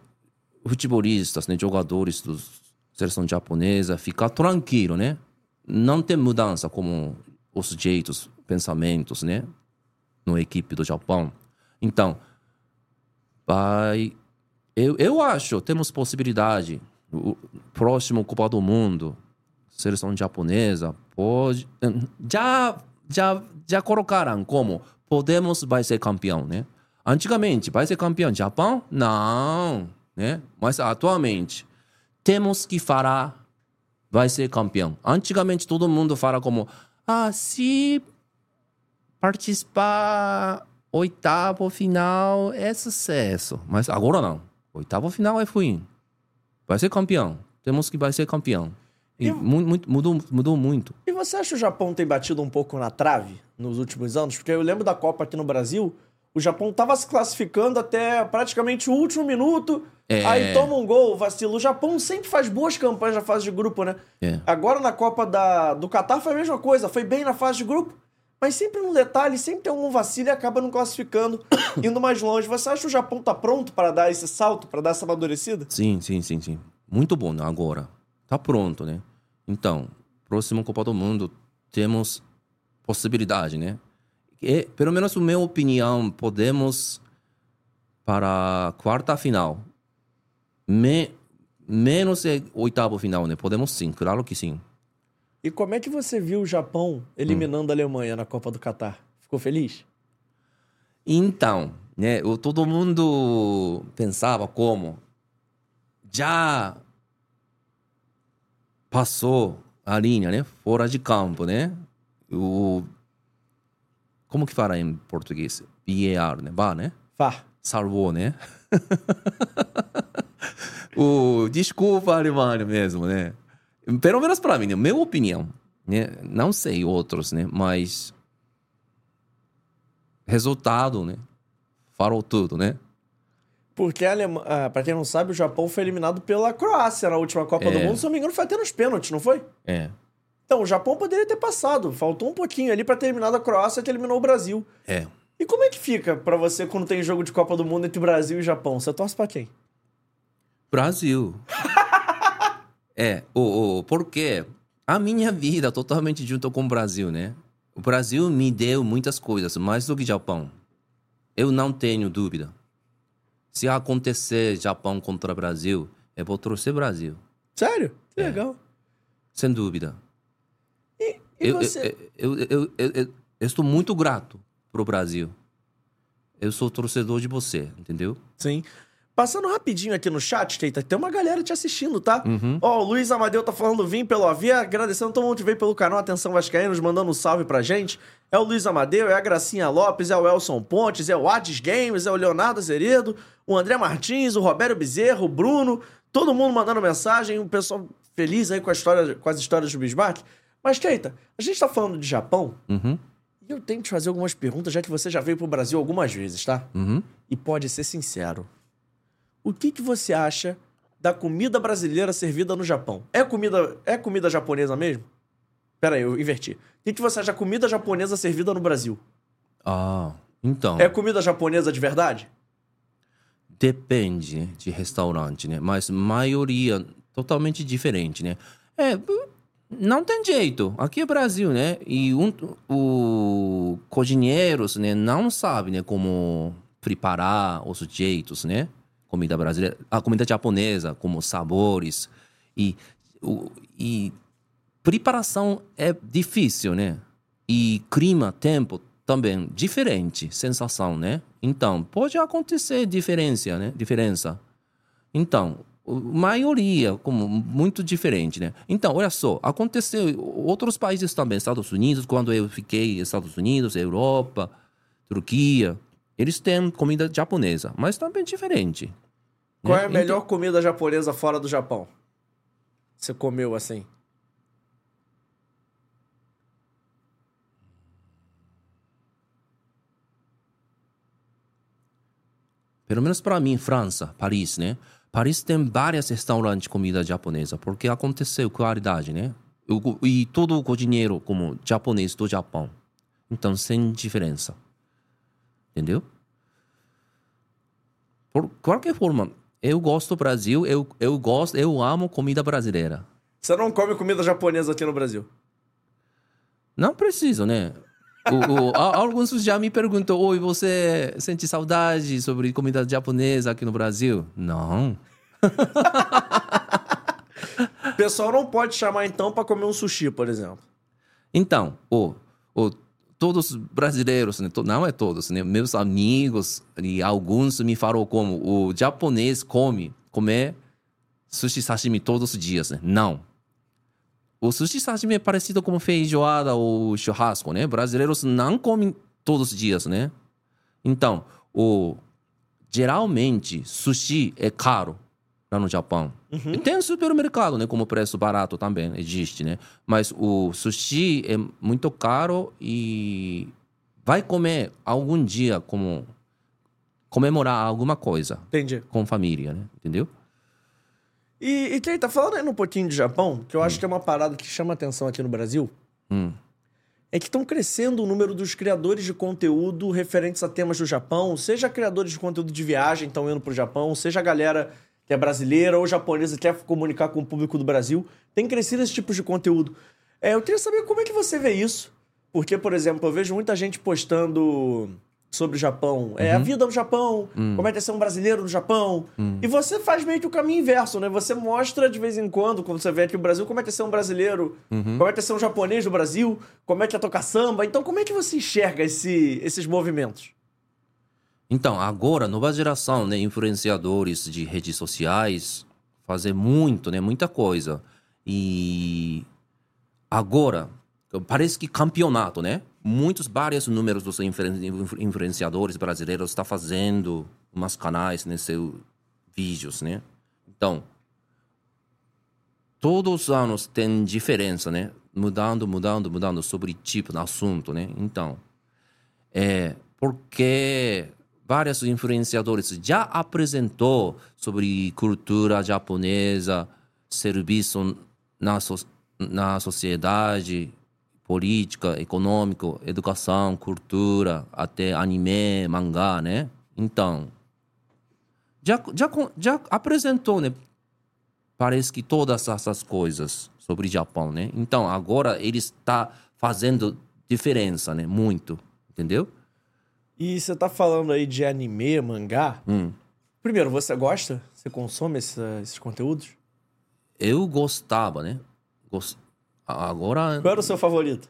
S4: futebolistas, né, jogadores da seleção japonesa, ficar tranquilo, né? Não tem mudança como os jeitos, pensamentos, né? Na equipe do Japão. Então, vai. Eu, eu acho, temos possibilidade. O próximo Copa do Mundo, seleção japonesa, pode. Já, já, já colocaram como podemos vai ser campeão, né? Antigamente, vai ser campeão Japão? Não, né? Mas atualmente, temos que falar vai ser campeão. Antigamente, todo mundo fala como ah, se participar oitavo final é sucesso. Mas agora não. Oitavo final é ruim. Vai ser campeão. Temos que vai ser campeão. E mu- muito, mudou, mudou muito.
S3: E você acha que o Japão tem batido um pouco na trave nos últimos anos? Porque eu lembro da Copa aqui no Brasil, o Japão tava se classificando até praticamente o último minuto,
S4: É.
S3: aí toma um gol, vacila. O Japão sempre faz boas campanhas na fase de grupo, né?
S4: É.
S3: Agora na Copa da, do Catar foi a mesma coisa, foi bem na fase de grupo, mas sempre no detalhe, sempre tem algum vacilo e acaba não classificando, indo mais longe. Você acha que o Japão tá pronto para dar esse salto, para dar essa amadurecida?
S4: Sim, sim, sim, sim. Muito bom né, agora. Tá pronto, né? Então, próximo Copa do Mundo, temos possibilidade, né? E, pelo menos, na minha opinião, podemos para a quarta final. Me, menos é oitavo final, né? Podemos sim, claro que sim.
S3: E como é que você viu o Japão eliminando a Alemanha na Copa do Catar? Ficou feliz?
S4: Então, né, todo mundo pensava como já passou a linha, né, fora de campo, né? O como que fala em português? VAR, né? VAR, né?
S3: Fá.
S4: Salvou, né? o desculpa alemão mesmo, né? Pelo menos para mim, né? minha opinião, né? Não sei outros, né? Mas resultado, né? Falou tudo, né?
S3: Porque Alema... ah, pra quem não sabe, o Japão foi eliminado pela Croácia na última Copa do
S4: É.
S3: Mundo. Se não me engano, foi até nos pênaltis, não foi?
S4: É,
S3: Então, o Japão poderia ter passado. Faltou um pouquinho ali pra ter eliminado a Croácia que eliminou o Brasil.
S4: é.
S3: E como é que fica pra você quando tem jogo de Copa do Mundo entre Brasil e Japão? Você torce pra quem?
S4: Brasil. é, o, o, porque a minha vida totalmente junto com o Brasil, né? O Brasil me deu muitas coisas, mais do que Japão. Eu não tenho dúvida. Se acontecer Japão contra Brasil, eu vou torcer Brasil,
S3: Sério? Que
S4: É.
S3: legal.
S4: sem dúvida.
S3: E, e
S4: Eu,
S3: você...
S4: eu, eu- eu estou muito grato pro Brasil. Eu sou torcedor de você, entendeu?
S3: Sim. Passando rapidinho aqui no chat, Keita, tem uma galera te assistindo, tá?
S4: Uhum.
S3: Ó, o Luiz Amadeu tá falando, vim pelo Avia, agradecendo todo mundo que veio pelo canal Atenção Vascaínos, mandando um salve pra gente. É o Luiz Amadeu, é a Gracinha Lopes, é o Elson Pontes, é o Ades Games, é o Leonardo Azeredo, o André Martins, o Roberto Bezerro, o Bruno, todo mundo mandando mensagem, o pessoal feliz aí com, a história, com as histórias do Bismarck. Mas, Keita, a gente tá falando de Japão,
S4: Uhum,
S3: e eu tenho que te fazer algumas perguntas, já que você já veio pro Brasil algumas vezes, tá?
S4: uhum.
S3: e pode ser sincero. O que, que você acha da comida brasileira servida no Japão? É comida, é comida japonesa mesmo? Pera aí, eu inverti. O que, que você acha da comida japonesa servida no Brasil?
S4: Ah, então.
S3: É comida japonesa de verdade?
S4: Depende de restaurante, né? Mas maioria totalmente diferente, né? É, não tem jeito. Aqui é Brasil, né? E um, o cozinheiros, né, não sabe, né, como preparar os jeitos, né? Comida brasileira, a comida japonesa, como sabores e o e preparação é difícil, né? E clima, tempo também diferente, sensação, né? Então, pode acontecer diferença, né? Diferença. Então, maioria, como muito diferente, né? Então, olha só, aconteceu outros países também, Estados Unidos, quando eu fiquei Estados Unidos, Europa, Turquia, eles têm comida japonesa, mas também diferente.
S3: Qual
S4: né?
S3: é a melhor comida japonesa fora do Japão? Você comeu assim?
S4: Então, Pelo menos para mim, França, Paris, né? Paris tem vários restaurantes de comida japonesa, porque aconteceu qualidade, né? E todo o dinheiro como japonês do Japão. Então, sem diferença. Entendeu? Por qualquer forma, eu gosto do Brasil, eu, eu gosto, eu amo comida brasileira.
S3: Você não come comida japonesa aqui no Brasil.
S4: Não preciso, né? O- o- a- alguns já me perguntam: Oi, você sente saudade sobre comida japonesa aqui no Brasil? Não.
S3: O pessoal não pode chamar então pra comer um sushi, por exemplo.
S4: Então, o, o, todos os brasileiros, né? não é todos, né? Meus amigos e alguns me falaram como o japonês come, comer sushi sashimi todos os dias, né? Não. O sushi sashimi é parecido com feijoada ou churrasco, né? Brasileiros não comem todos os dias, né? Então, o geralmente sushi é caro lá no Japão. E tem supermercado, né? Como preço barato também existe, né? Mas o sushi é muito caro e vai comer algum dia como comemorar alguma coisa
S3: Entendi.
S4: com família, né? Entendeu?
S3: E, e Keita, falando aí um pouquinho de Japão, que eu acho que é uma parada que chama atenção aqui no Brasil,
S4: Hum.
S3: é que estão crescendo o número dos criadores de conteúdo referentes a temas do Japão, seja criadores de conteúdo de viagem estão indo pro Japão, seja a galera que é brasileira ou japonesa que quer comunicar com o público do Brasil, tem crescido esse tipo de conteúdo. É, eu queria saber como é que você vê isso, porque, por exemplo, eu vejo muita gente postando sobre o Japão, é a vida no Japão, como é que é ser um brasileiro no Japão, e você faz meio que o caminho inverso, né? Você mostra de vez em quando, quando você vê aqui o Brasil, como é que é ser um brasileiro, como é que é ser um japonês do Brasil, como é que é tocar samba. Então, como é que você enxerga esse- esses movimentos?
S4: Então, agora, nova geração, né, influenciadores de redes sociais, fazer muito, né, muita coisa. E agora, parece que campeonato, né? Muitos, vários números dos influen- influ- influenciadores brasileiros estão fazendo umas canais, né, seus vídeos, né? Então, todos os anos tem diferença, né? Mudando, mudando, mudando sobre tipo de assunto, né? Então, é porque vários influenciadores já apresentou sobre cultura japonesa, serviço na, so- na sociedade, política, econômico, educação, cultura, até anime, mangá, né? Então, já, já, já apresentou, né? Parece que todas essas coisas sobre Japão, né? Então, agora ele está fazendo diferença, né? Muito, entendeu?
S3: E você tá falando aí de anime, mangá.
S4: Hum.
S3: Primeiro, você gosta? Você consome essa- esses conteúdos?
S4: Eu gostava, né? Gos- Agora,
S3: Qual era o seu favorito?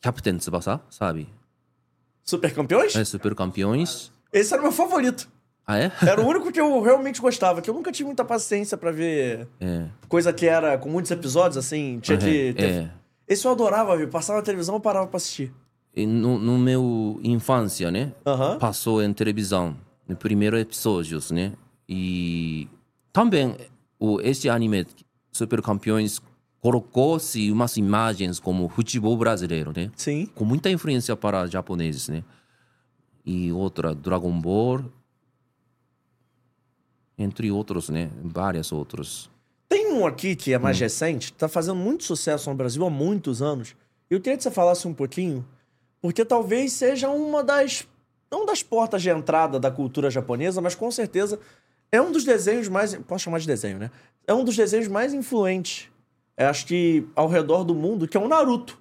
S4: Captain Tsubasa, sabe?
S3: Super Campeões?
S4: É Super Campeões.
S3: Esse era o meu favorito.
S4: Ah, é?
S3: Era o único que eu realmente gostava, que eu nunca tive muita paciência pra ver
S4: É.
S3: coisa que era com muitos episódios, assim, tinha que
S4: É,
S3: ter...
S4: é.
S3: Esse eu adorava ver, passava na televisão eu parava pra assistir.
S4: E no, no meu infância, né? Passou em televisão, no primeiro episódios, né? E também o este anime Super Campeões colocou-se umas imagens como futebol brasileiro, né?
S3: Sim.
S4: Com muita influência para japoneses, né? E outra Dragon Ball, entre outros, né? Vários outros.
S3: Um aqui que é mais recente, tá fazendo muito sucesso no Brasil há muitos anos. Eu queria que você falasse um pouquinho, porque talvez seja uma das. Não das portas de entrada da cultura japonesa, mas com certeza é um dos desenhos mais. Posso chamar de desenho, né? É um dos desenhos mais influentes, eu acho que ao redor do mundo, que é o Naruto.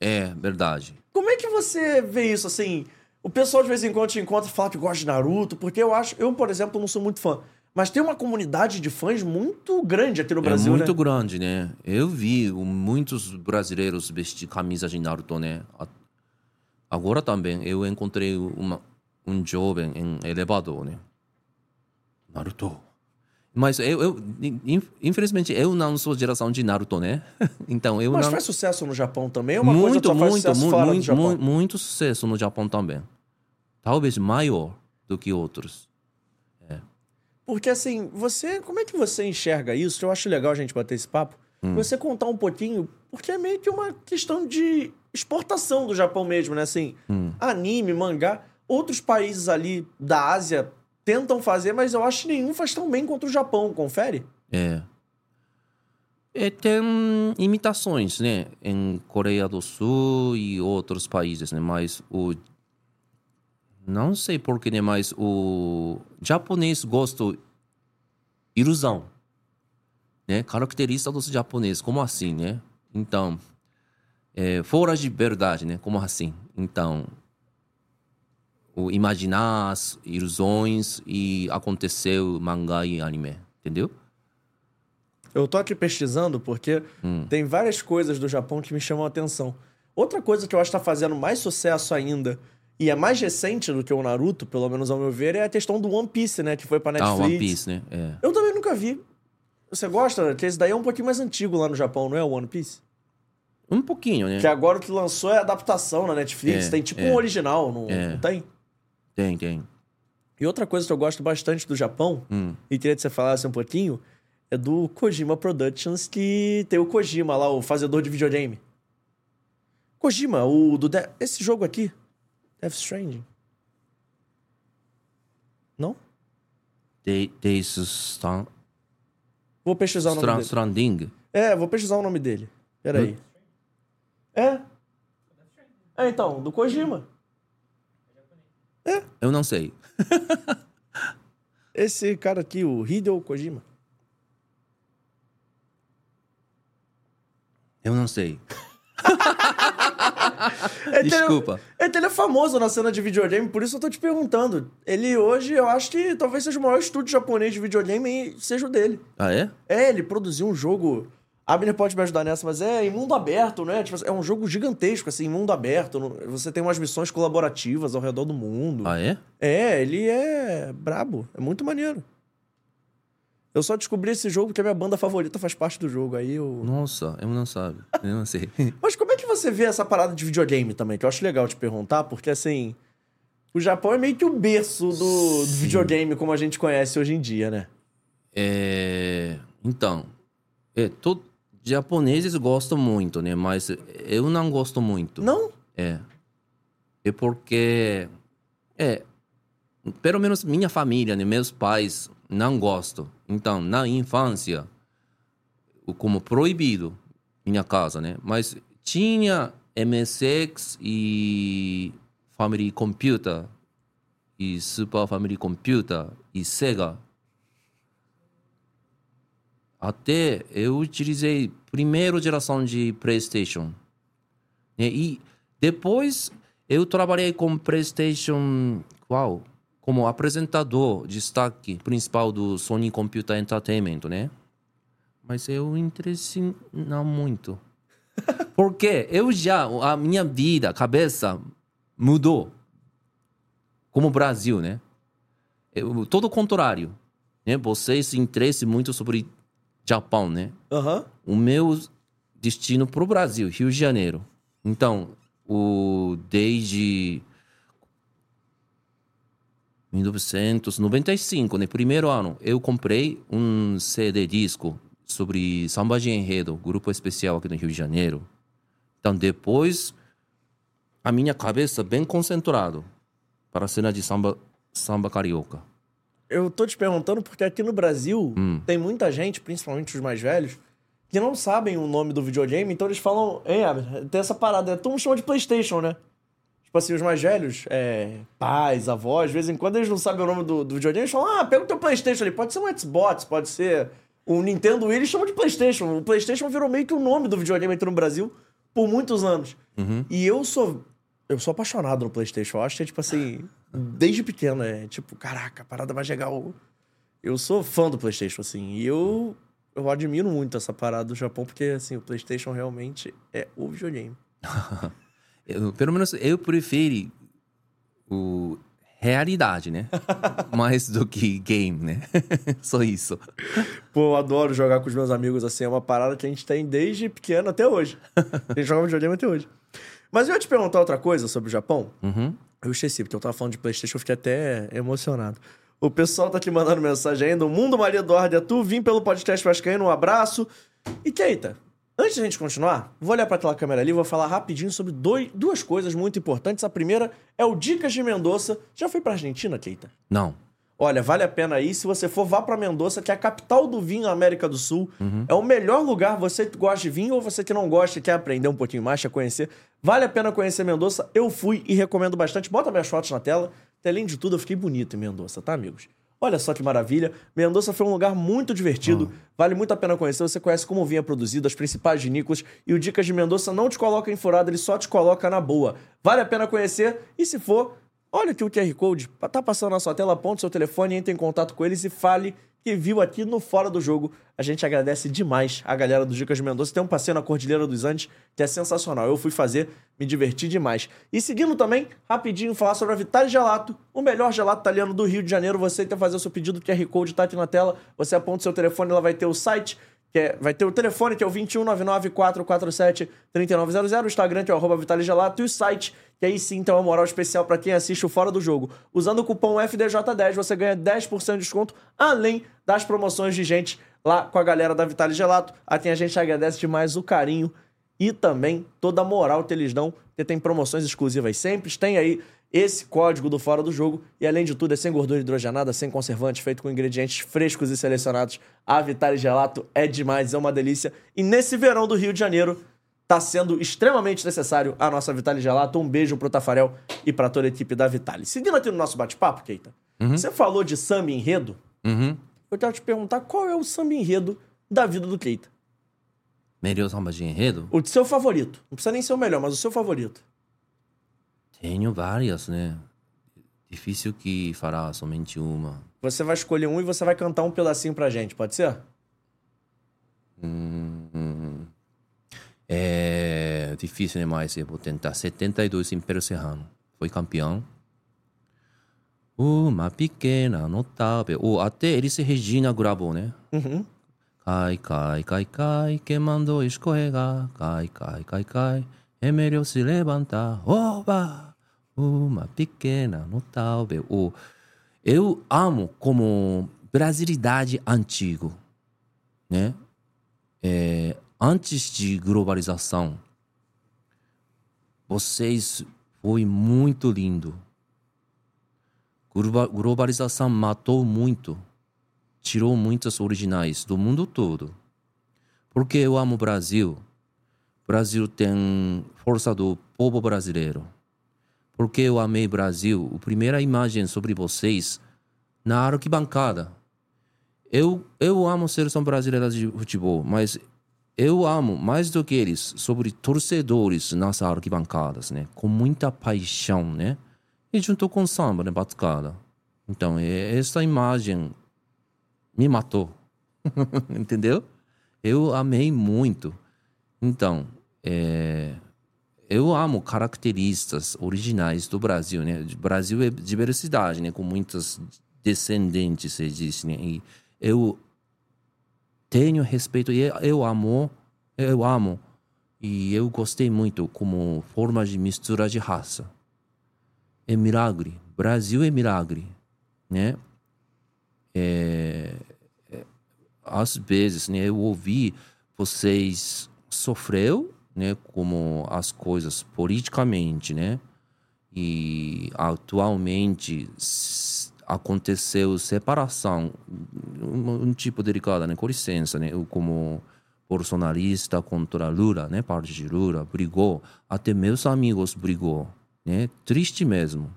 S4: É, verdade.
S3: Como é que você vê isso, assim? O pessoal de vez em quando te encontra e fala que gosta de Naruto, porque eu acho... Eu, por exemplo, não sou muito fã. Mas tem uma comunidade de fãs muito grande aqui no Brasil,
S4: é muito
S3: né?
S4: grande, né? Eu vi muitos brasileiros vestir camisa de Naruto, né? Agora também eu encontrei uma, um jovem em elevador, né? Naruto. Mas eu, eu in- infelizmente eu não sou geração de Naruto, né? Então eu
S3: Mas
S4: não
S3: faz sucesso no Japão também? É uma coisa
S4: muito,
S3: que só faz
S4: muito,
S3: sucesso
S4: mu-
S3: fora do
S4: muito,
S3: Japão?
S4: mu- muito sucesso no Japão também. Talvez maior do que outros.
S3: Porque assim, você. Como é que você enxerga isso? Eu acho legal a gente bater esse papo.
S4: Hum.
S3: Você contar um pouquinho, porque é meio que uma questão de exportação do Japão mesmo, né? Assim, anime, mangá. Outros países ali da Ásia tentam fazer, mas eu acho que nenhum faz tão bem quanto o Japão, confere?
S4: É. E tem imitações, né? Em Coreia do Sul e outros países, né? Mas o... Não sei porquê, né? Mas o japonês gosta ilusão, né? Característica dos japoneses, como assim, né? Então, é, fora de verdade, né? Como assim? Então, o imaginar as ilusões e aconteceu mangá e anime, entendeu?
S3: Eu tô aqui pesquisando porque tem várias coisas do Japão que me chamam a atenção. Outra coisa que eu acho que tá fazendo mais sucesso ainda, e é mais recente do que o Naruto, pelo menos ao meu ver, é a questão do One Piece, né? Que foi pra
S4: Ah,
S3: Netflix.
S4: One Piece, né? É.
S3: Eu também nunca vi. Você gosta? Que esse daí é um pouquinho mais antigo lá no Japão, não é o One Piece?
S4: Um pouquinho, né?
S3: Que agora o que lançou é a adaptação na Netflix.
S4: É,
S3: tem tipo
S4: é.
S3: um original, não,
S4: É.
S3: não tem?
S4: Tem, tem.
S3: E outra coisa que eu gosto bastante do Japão,
S4: Hum.
S3: e queria que você falasse um pouquinho, é do Kojima Productions, que tem o Kojima lá, o fazedor de videogame. Kojima, o do. De- Esse jogo aqui, Death Stranding. Não?
S4: De, Death Stan-
S3: Vou pesquisar o nome dele.
S4: Stranding.
S3: É, vou pesquisar o nome dele. Peraí. É? É, então, do Kojima.
S4: Eu não sei.
S3: Esse cara aqui, o Hideo Kojima.
S4: Eu não sei.
S3: É ele-
S4: Desculpa.
S3: Que ele é famoso na cena de videogame, por isso eu tô te perguntando. Ele hoje, eu acho que talvez seja o maior estúdio japonês de videogame e seja o dele.
S4: Ah, é?
S3: É, ele produziu um jogo. A Abner pode me ajudar nessa, mas é em mundo aberto, né? Tipo, é um jogo gigantesco, assim, em mundo aberto. Você tem umas missões colaborativas ao redor do mundo.
S4: Ah, é?
S3: É, ele é brabo. É muito maneiro. Eu só descobri esse jogo porque a minha banda favorita faz parte do jogo. Aí eu.
S4: Nossa, eu não sabe. Eu não sei.
S3: Mas como é você vê essa parada de videogame também? Que eu acho legal te perguntar, porque assim. O Japão é meio que o berço do, do videogame como a gente conhece hoje em dia, né?
S4: É, então, é, todo, japoneses gostam muito, né? Mas eu não gosto muito.
S3: Não?
S4: É. É porque. É. Pelo menos minha família, né? Meus pais não gostam. Então, na infância, como proibido, minha casa, né? Mas tinha MSX e Family Computer e Super Family Computer e Sega. Até eu utilizei primeira geração de PlayStation. né? E depois eu trabalhei com PlayStation qual? Como apresentador, destaque principal do Sony Computer Entertainment, né? Mas eu interessei não muito. Porque eu já, a minha vida, cabeça mudou. Como o Brasil, né? Eu, todo o contrário. Né? Vocês se interessam muito sobre Japão, né?
S3: Aham.
S4: o meu destino pro Brasil, Rio de Janeiro. Então, o desde 1995, né, primeiro ano, eu comprei um CD disco sobre samba de enredo, grupo especial aqui no Rio de Janeiro. Então, depois a minha cabeça bem concentrado para a cena de samba samba carioca.
S3: Eu tô te perguntando porque aqui no Brasil
S4: Hum.
S3: tem muita gente, principalmente os mais velhos, que não sabem o nome do videogame, então eles falam, ei, tem essa parada, todo mundo chama de Playstation, né? Tipo assim, os mais velhos, é, pais, avós, de vez em quando eles não sabem o nome do, do videogame, eles falam, ah, pega o teu Playstation ali, pode ser um Xbox, pode ser um Nintendo Wii, eles chamam de Playstation. O Playstation virou meio que o nome do videogame aqui no Brasil por muitos anos. E eu sou, eu sou apaixonado no Playstation, eu acho que é tipo assim, desde pequeno, é tipo, caraca, a parada mais legal. Eu sou fã do PlayStation, assim, e eu, eu admiro muito essa parada do Japão, porque, assim, o PlayStation realmente é o videogame.
S4: Eu- pelo menos eu prefiro o realidade, né? Mais do que game, né? Só isso.
S3: Pô, eu adoro jogar com os meus amigos, assim, é uma parada que a gente tem desde pequeno até hoje. A gente joga videogame até hoje. Mas eu ia te perguntar outra coisa sobre o Japão.
S4: Uhum.
S3: Eu esqueci, porque eu tava falando de PlayStation, eu fiquei até emocionado. O pessoal tá aqui mandando mensagem ainda. O Mundo Maria Eduardo é tu, vim pelo podcast Vascaíno, um abraço. E Keita, Antes de a gente continuar, vou olhar para aquela câmera ali e vou falar rapidinho sobre dois, duas coisas muito importantes. A primeira é o Dicas de Mendoza. Já foi pra Argentina, Keita?
S4: Não.
S3: Olha, vale a pena ir. Se você for, vá pra Mendoza, que é a capital do vinho na América do Sul. É o melhor lugar. Você que gosta de vinho ou você que não gosta e quer aprender um pouquinho mais, quer conhecer. Vale a pena conhecer Mendoza. Eu fui e recomendo bastante. Bota minhas fotos na tela. Além de tudo, eu fiquei bonito em Mendoza, tá, amigos? Olha só que maravilha. Mendoza foi um lugar muito divertido. Vale muito a pena conhecer. Você conhece como o vinho é produzido, as principais vinícolas. E o Dicas de Mendoza não te coloca em furada, ele só te coloca na boa. Vale a pena conhecer. E se for, olha aqui o QR Code. Tá passando na sua tela, aponte seu telefone, entre em contato com eles e fale que viu aqui no Fora do Jogo. A gente agradece demais a galera do Dicas de Mendoza. Tem um passeio na Cordilheira dos Andes que é sensacional. Eu fui fazer, me diverti demais. E seguindo também, rapidinho, falar sobre a Vitale Gelato, o melhor gelato italiano do Rio de Janeiro. Você tem que fazer o seu pedido, o QR Code tá aqui na tela. Você aponta seu telefone, ela vai ter o site, que é- vai ter o telefone, que é o 21994473900, o Instagram, que é o arroba Gelato, e o site, que aí sim tem uma moral especial para quem assiste o Fora do Jogo. Usando o cupom FDJ10, você ganha 10% de desconto, além das promoções de gente lá com a galera da Vitale Gelato. A quem a gente agradece demais o carinho e também toda a moral que eles dão, porque tem promoções exclusivas sempre. Tem aí esse código do Fora do Jogo e, além de tudo, é sem gordura hidrogenada, sem conservante, feito com ingredientes frescos e selecionados. A Vitale Gelato é demais, é uma delícia. E nesse verão do Rio de Janeiro, tá sendo extremamente necessário a nossa Vitale Gelato. Um beijo pro Tafarel e pra toda a equipe da Vitale. Seguindo aqui no nosso bate-papo, Keita, você falou de samba enredo.
S4: Uhum.
S3: Eu quero te perguntar qual é o samba enredo da vida do Keita.
S4: Melhor samba de enredo?
S3: O seu favorito. Não precisa nem ser o melhor, mas o seu favorito.
S4: Tenho várias, né? Difícil que falar somente uma.
S3: Você vai escolher um e você vai cantar um pedacinho pra gente, pode ser?
S4: Hum, é difícil demais, eu vou tentar. 72 Império Serrano. Foi campeão. Uma pequena notável. Ou até Elis Regina gravou, né?
S3: Uhum.
S4: Cai, cai, cai, cai, que mandou escorregar. Cai, cai, cai, cai, é melhor se levantar. Oba! Uma pequena notável. Ou, eu amo como brasilidade antigo, né? É, antes de globalização, vocês foi muito lindo. Globa- Globalização matou muito tirou muitas originais do mundo todo. Porque eu amo o Brasil. Brasil tem força do povo brasileiro. Porque eu amei Brasil. A primeira imagem sobre vocês na arquibancada. Eu, eu amo a seleção brasileira de futebol, mas eu amo mais do que eles sobre torcedores nas arquibancadas, né? Com muita paixão, né? E junto com samba, né? Batucada. Então, essa imagem me matou. Entendeu? Eu amei muito. Então, é, eu amo características originais do Brasil, né? O Brasil é diversidade, né? Com muitas descendentes, se diz, né? E eu tenho respeito e eu amo, eu amo e eu gostei muito como forma de mistura de raça. É milagre. Brasil é milagre, né? é, é, às vezes, né, eu ouvi vocês sofreu, né, como as coisas politicamente, né, e atualmente aconteceu separação, um, um tipo delicado, né, com licença, né, como bolsonarista contra Lula, né, parte de Lula, brigou, até meus amigos brigou, né, triste mesmo.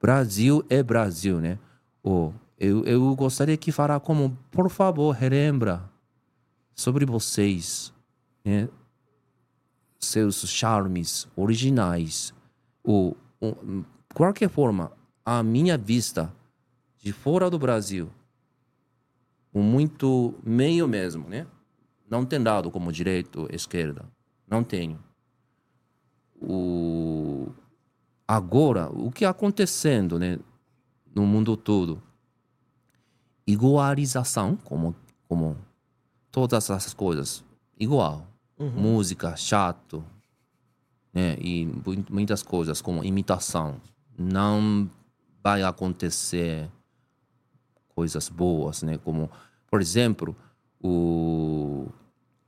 S4: Brasil é Brasil, né? Oh, eu, eu gostaria que falar como, por favor, relembra sobre vocês, né? Seus charmes originais. Ou, qualquer forma, a minha vista de fora do Brasil, muito meio mesmo, né? Não tem dado como direito, esquerda. Não tenho. O agora, o que acontecendo, né, no mundo todo? Igualização, como, como todas essas coisas, igual. Música, chato, né, e mu- muitas coisas como imitação. Não vai acontecer coisas boas, né, como, por exemplo, o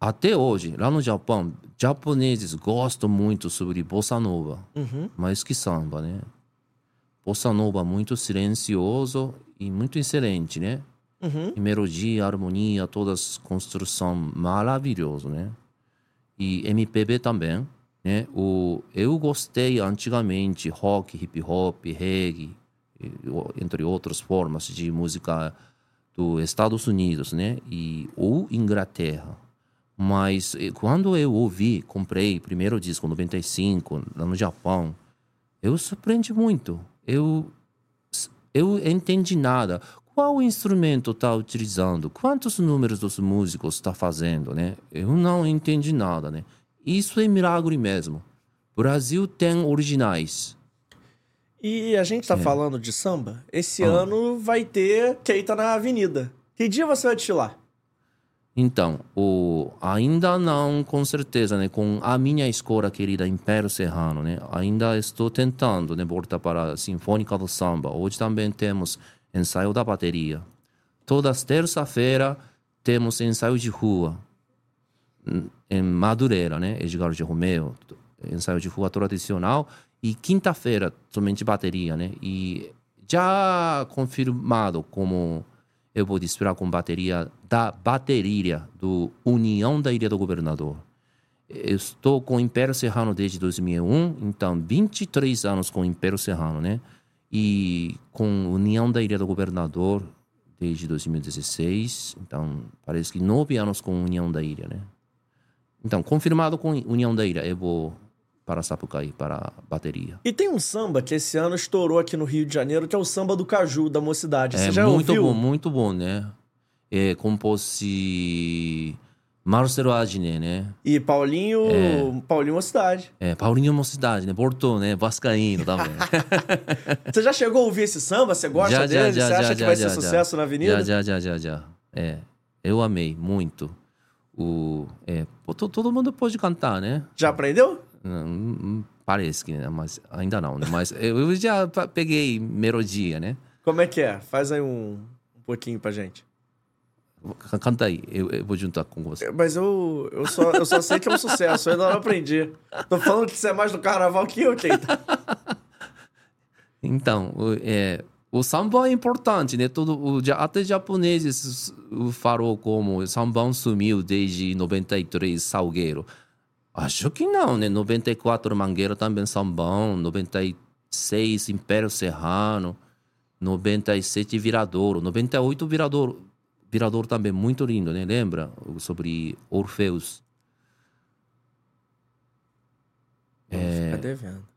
S4: até hoje, lá no Japão, japoneses gostam muito sobre bossa nova,
S3: Uhum.
S4: mais que samba, né? Bossa nova muito silencioso e muito excelente, né?
S3: Uhum.
S4: Melodia, harmonia, todas construção maravilhoso, né? E MPB também, né? O eu gostei antigamente rock, hip hop, reggae, entre outras formas de música dos Estados Unidos, né? E ou Inglaterra. Mas quando eu ouvi, comprei primeiro disco 95 lá no Japão, eu surpreendi muito. Eu eu entendi nada. Qual instrumento está utilizando? Quantos números dos músicos está fazendo, né? Eu não entendi nada, né? Isso é milagre mesmo. Brasil tem originais.
S3: E a gente tá falando de samba. Esse
S4: Ah.
S3: ano vai ter Keita na Avenida. Que dia você vai desfilar?
S4: Então, o, ainda não, com certeza, né? Com a minha escola querida Império Serrano, né? Ainda estou tentando, né? Voltar para a Sinfônica do Samba. Hoje também temos ensaio da bateria. Todas terça-feira temos ensaio de rua. Em Madureira, né? Edgar de Romeu. Ensaio de rua tradicional. E quinta-feira, somente bateria, né? E já confirmado como eu vou desfilar com bateria da bateria do União da Ilha do Governador. Eu estou com o Império Serrano desde 2001, então 23 anos com o Império Serrano, né? E com União da Ilha do Governador desde 2016, então parece que nove anos com União da Ilha, né? Então, confirmado com União da Ilha, eu vou para Sapucaí, para a bateria.
S3: E tem um samba que esse ano estourou aqui no Rio de Janeiro, que é o samba do Caju, da mocidade. Você
S4: É
S3: já
S4: muito
S3: ouviu?
S4: bom, muito bom, né? É, compôs Marcelo Adnet, né?
S3: E Paulinho, Paulinho Mocidade.
S4: É, Paulinho Mocidade, né? Porto, né? Vascaíno também.
S3: Você já chegou a ouvir esse samba? Você gosta
S4: Já,
S3: dele?
S4: já,
S3: Você acha
S4: já,
S3: que
S4: já,
S3: vai
S4: já,
S3: ser
S4: já.
S3: sucesso na Avenida?
S4: já, já, já, já, já. É, eu amei muito. O, é, todo mundo pode cantar, né?
S3: Já aprendeu?
S4: Parece que, né? Mas ainda não, né? Mas eu já peguei melodia, né?
S3: Como é que é? Faz aí um, um pouquinho pra gente.
S4: Canta aí, eu, eu vou juntar com você.
S3: Mas eu, eu, só, eu só sei que é um sucesso, eu ainda não aprendi. Tô falando que você é mais do carnaval que eu, Keita.
S4: Então, o, é, o samba é importante, né? Todo, o, até japoneses falou como o samba sumiu desde 93, Salgueiro. Acho que não, né? 94, Mangueira também sambão. 96, Império Serrano. 97, Viradouro. 98, Viradouro. Viradouro também, muito lindo, né? Lembra? Sobre Orfeus.
S3: Fica devendo.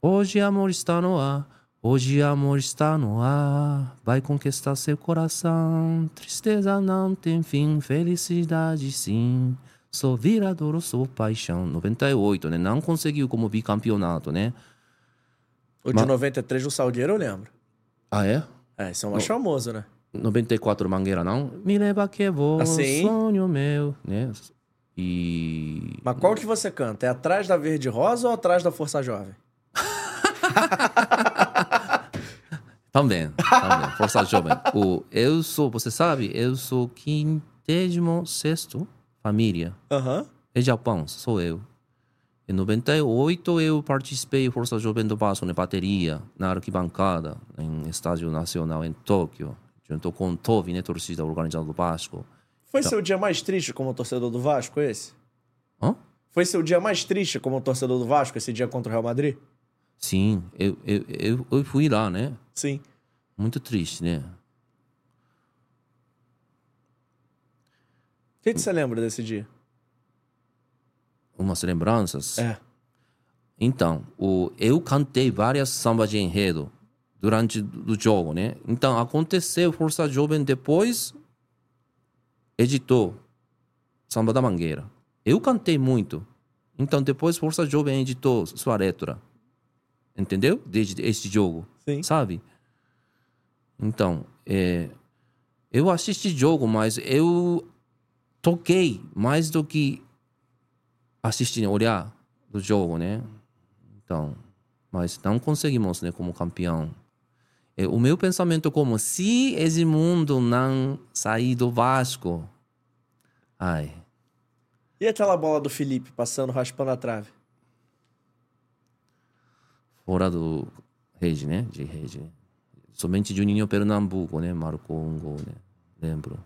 S4: Hoje amor está no ar, hoje amor está no ar, vai conquistar seu coração. Tristeza não tem fim, felicidade sim. Sou viradouro, sou paixão. 98, né? Não conseguiu como bicampeonato, né?
S3: O de 93 do Salgueiro eu lembro.
S4: Ah, é?
S3: É, esse é o mais famoso, né?
S4: 94 Mangueira, não? Me leva que vou,
S3: Assim?
S4: sonho meu, né? E...
S3: Mas qual que você canta? É atrás da Verde Rosa ou atrás da Força Jovem?
S4: Também, também. Força Jovem. O, eu sou, você sabe, eu sou quintésimo sexto família.
S3: Aham.
S4: É Japão, sou eu. Em 98 eu participei Força Jovem do Vasco na bateria, na arquibancada, em Estádio Nacional em Tóquio, junto com Tovi, né, torcida organizada do Vasco.
S3: Foi seu dia mais triste como torcedor do Vasco, esse?
S4: Hã?
S3: Foi seu dia mais triste como torcedor do Vasco, esse dia contra o Real Madrid?
S4: Sim, eu, eu, eu, eu fui lá, né?
S3: Sim.
S4: Muito triste, né?
S3: O que, que você lembra desse dia?
S4: Umas lembranças.
S3: É.
S4: Então, o, eu cantei várias sambas de enredo durante o jogo, né? Então, aconteceu Força Jovem depois editou Samba da Mangueira. Eu cantei muito. Então, depois Força Jovem editou sua letra. Entendeu? Desde este jogo.
S3: Sim.
S4: Sabe? Então, é, eu assisti jogo, mas eu toquei mais do que assistir, olhar do jogo, né? Então, mas não conseguimos, né, como campeão. É, o meu pensamento é como se esse mundo não sair do Vasco, ai,
S3: E aquela bola do Felipe passando, raspando a trave?
S4: Fora do rede, né? De rede. Somente Juninho Pernambuco, né? Marcou um gol, né? Lembro.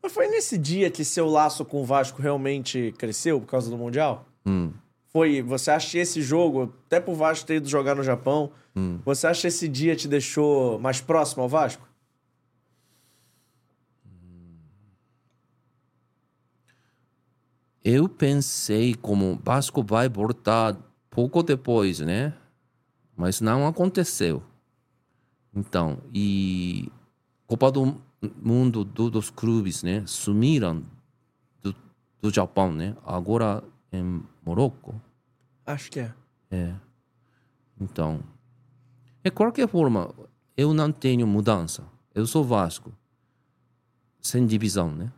S3: Mas foi nesse dia que seu laço com o Vasco realmente cresceu por causa do Mundial?
S4: Hum.
S3: Foi, você acha que esse jogo, até pro Vasco ter ido jogar no Japão,
S4: Hum.
S3: você acha que esse dia te deixou mais próximo ao Vasco?
S4: Eu pensei como Vasco vai voltar pouco depois, né? Mas não aconteceu. Então, e Copa do Mundo do- dos clubes, né? Sumiram do, do Japão, né? Agora em Morocco.
S3: Acho que é.
S4: É. Então, de qualquer forma, eu não tenho mudança. Eu sou Vasco. Sem divisão, né?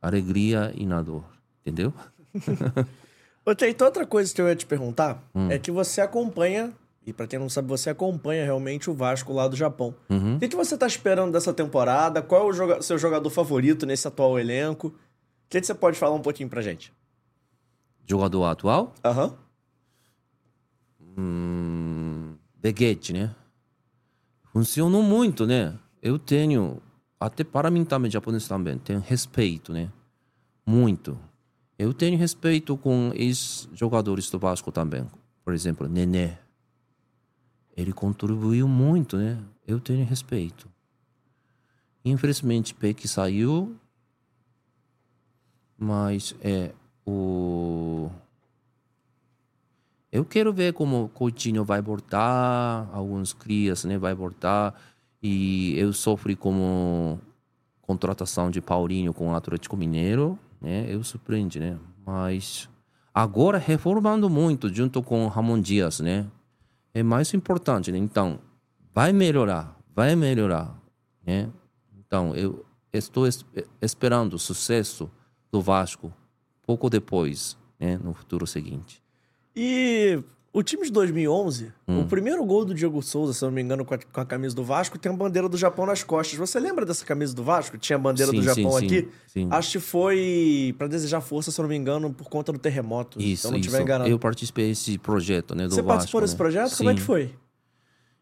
S4: Alegria e na dor. Entendeu?
S3: Ô, Teito, outra coisa que eu ia te perguntar
S4: Hum.
S3: é que você acompanha, e pra quem não sabe, você acompanha realmente o Vasco lá do Japão.
S4: Uhum.
S3: O que, que você tá esperando dessa temporada? Qual é o joga- seu jogador favorito nesse atual elenco? O que, que você pode falar um pouquinho pra gente?
S4: Jogador atual?
S3: Aham.
S4: Hum, Beguete, né? Funcionou muito, né? Eu tenho, até para mim também, japonês também, tenho respeito, né? Muito. Eu tenho respeito com ex-jogadores do Vasco também. Por exemplo, Nenê. Ele contribuiu muito, né? Eu tenho respeito. Infelizmente, Peck saiu. Mas é o. Eu quero ver como o Coutinho vai voltar, alguns crias, né, vai voltar. E eu sofri como contratação de Paulinho com o Atlético Mineiro, né? Eu surpreende, né? Mas agora reformando muito junto com o Ramon Dias, né? É mais importante, né? Então, vai melhorar, vai melhorar, né? Então, eu estou es- esperando sucesso do Vasco pouco depois, né, no futuro seguinte.
S3: E o time de 2011,
S4: Hum.
S3: o primeiro gol do Diego Souza, se não me engano, com a, com a camisa do Vasco, tem a bandeira do Japão nas costas. Você lembra dessa camisa do Vasco? Tinha a bandeira do
S4: Sim,
S3: Japão
S4: sim,
S3: aqui?
S4: sim.
S3: Acho que foi pra desejar força, se não me engano, por conta do terremoto.
S4: Isso,
S3: eu não enganado.
S4: Eu participei desse projeto, né, do
S3: Você
S4: Vasco,
S3: participou desse
S4: né?
S3: projeto? Como é que foi?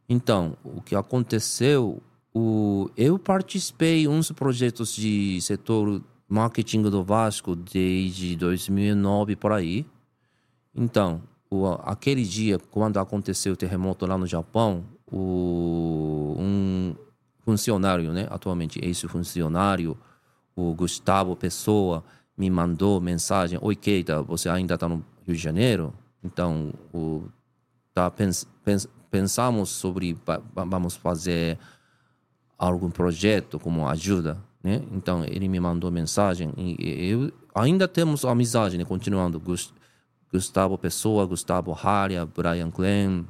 S4: Então, o que aconteceu, o, eu participei uns projetos de setor marketing do Vasco desde 2009 por aí. Então, o, aquele dia, quando aconteceu o terremoto lá no Japão, o, um funcionário, né, atualmente ex-funcionário, o Gustavo Pessoa, me mandou mensagem: Oi, Keita, você ainda está no Rio de Janeiro? Então, o, tá, pens, pens, pensamos sobre va- va- vamos fazer algum projeto como ajuda, né? Então ele me mandou mensagem e eu ainda temos amizade, né? Continuando Gus- Gustavo Pessoa, Gustavo Haria, Brian Glenn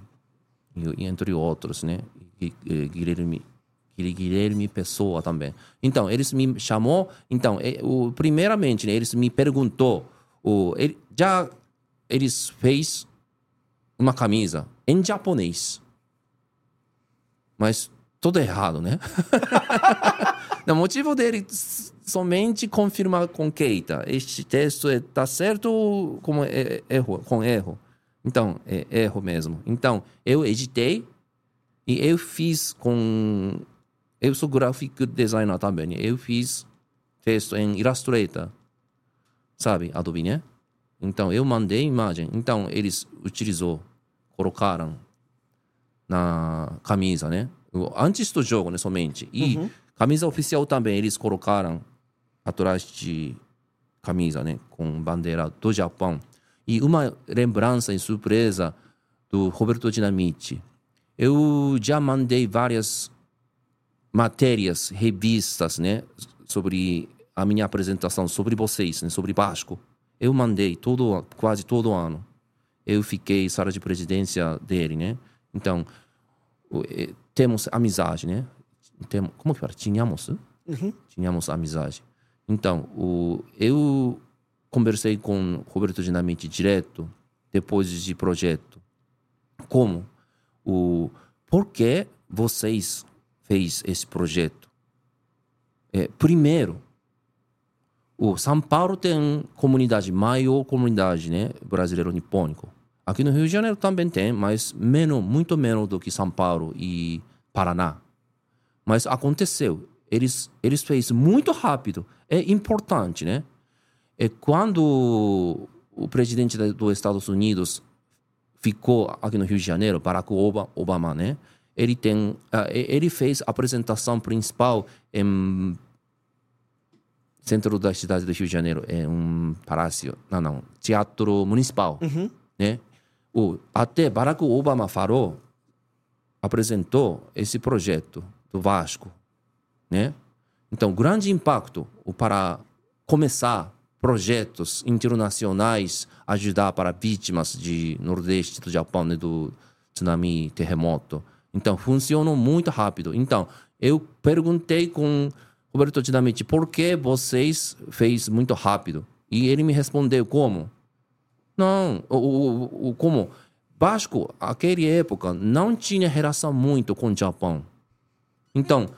S4: e, entre outros, né? E, e Guilherme Guil- Guilherme Pessoa também. Então eles me chamou, então eh, o primeiramente né, eles me perguntou, o ele, já eles fez uma camisa em japonês. Mas tudo errado, né? o motivo dele somente confirmar com Keita. Este texto está certo como é, erro, com erro. Então, é erro mesmo. Então, eu editei e eu fiz com... Eu sou graphic designer também. Eu fiz texto em Illustrator. Sabe, Adobe, né? Então, eu mandei imagem. Então, eles utilizou, colocaram na camisa, né? Antes do jogo, né, somente. E camisa oficial também, eles colocaram atrás de camisa, né? Com bandeira do Japão. E uma lembrança e surpresa do Roberto Dinamite. Eu já mandei várias matérias, revistas, né? Sobre a minha apresentação, sobre vocês, né? Sobre Vasco. Eu mandei todo, quase todo ano. Eu fiquei sala de presidência dele, né? Então, eh, temos amizade, né? Temos, como que fala? Tínhamos?
S3: Uhum.
S4: Tínhamos amizade. Então, o, eu conversei com Roberto Dinamite direto, depois de projeto. Como? O, por que vocês fez esse projeto? É, primeiro, o São Paulo tem comunidade, maior comunidade, né? Brasileiro nipônico. Aqui no Rio de Janeiro também tem, mas menos, muito menos do que São Paulo e Paraná. Mas aconteceu. Eles, eles fez muito rápido. É importante, né? É quando o presidente dos Estados Unidos ficou aqui no Rio de Janeiro, Barack Oba- Obama, né? Ele tem, ah, ele fez a apresentação principal em centro da cidade do Rio de Janeiro, é um palácio, não, não, teatro municipal, né? O até Barack Obama falou, apresentou esse projeto do Vasco, né? Então, grande impacto para começar projetos internacionais, ajudar para vítimas de Nordeste do Japão, né, do tsunami, terremoto. Então, funcionou muito rápido. Então, eu perguntei com Roberto Dinamite, por que vocês fez muito rápido? E ele me respondeu como? Não, o, o, o- como? Vasco, aquela época, não tinha relação muito com o Japão. Então,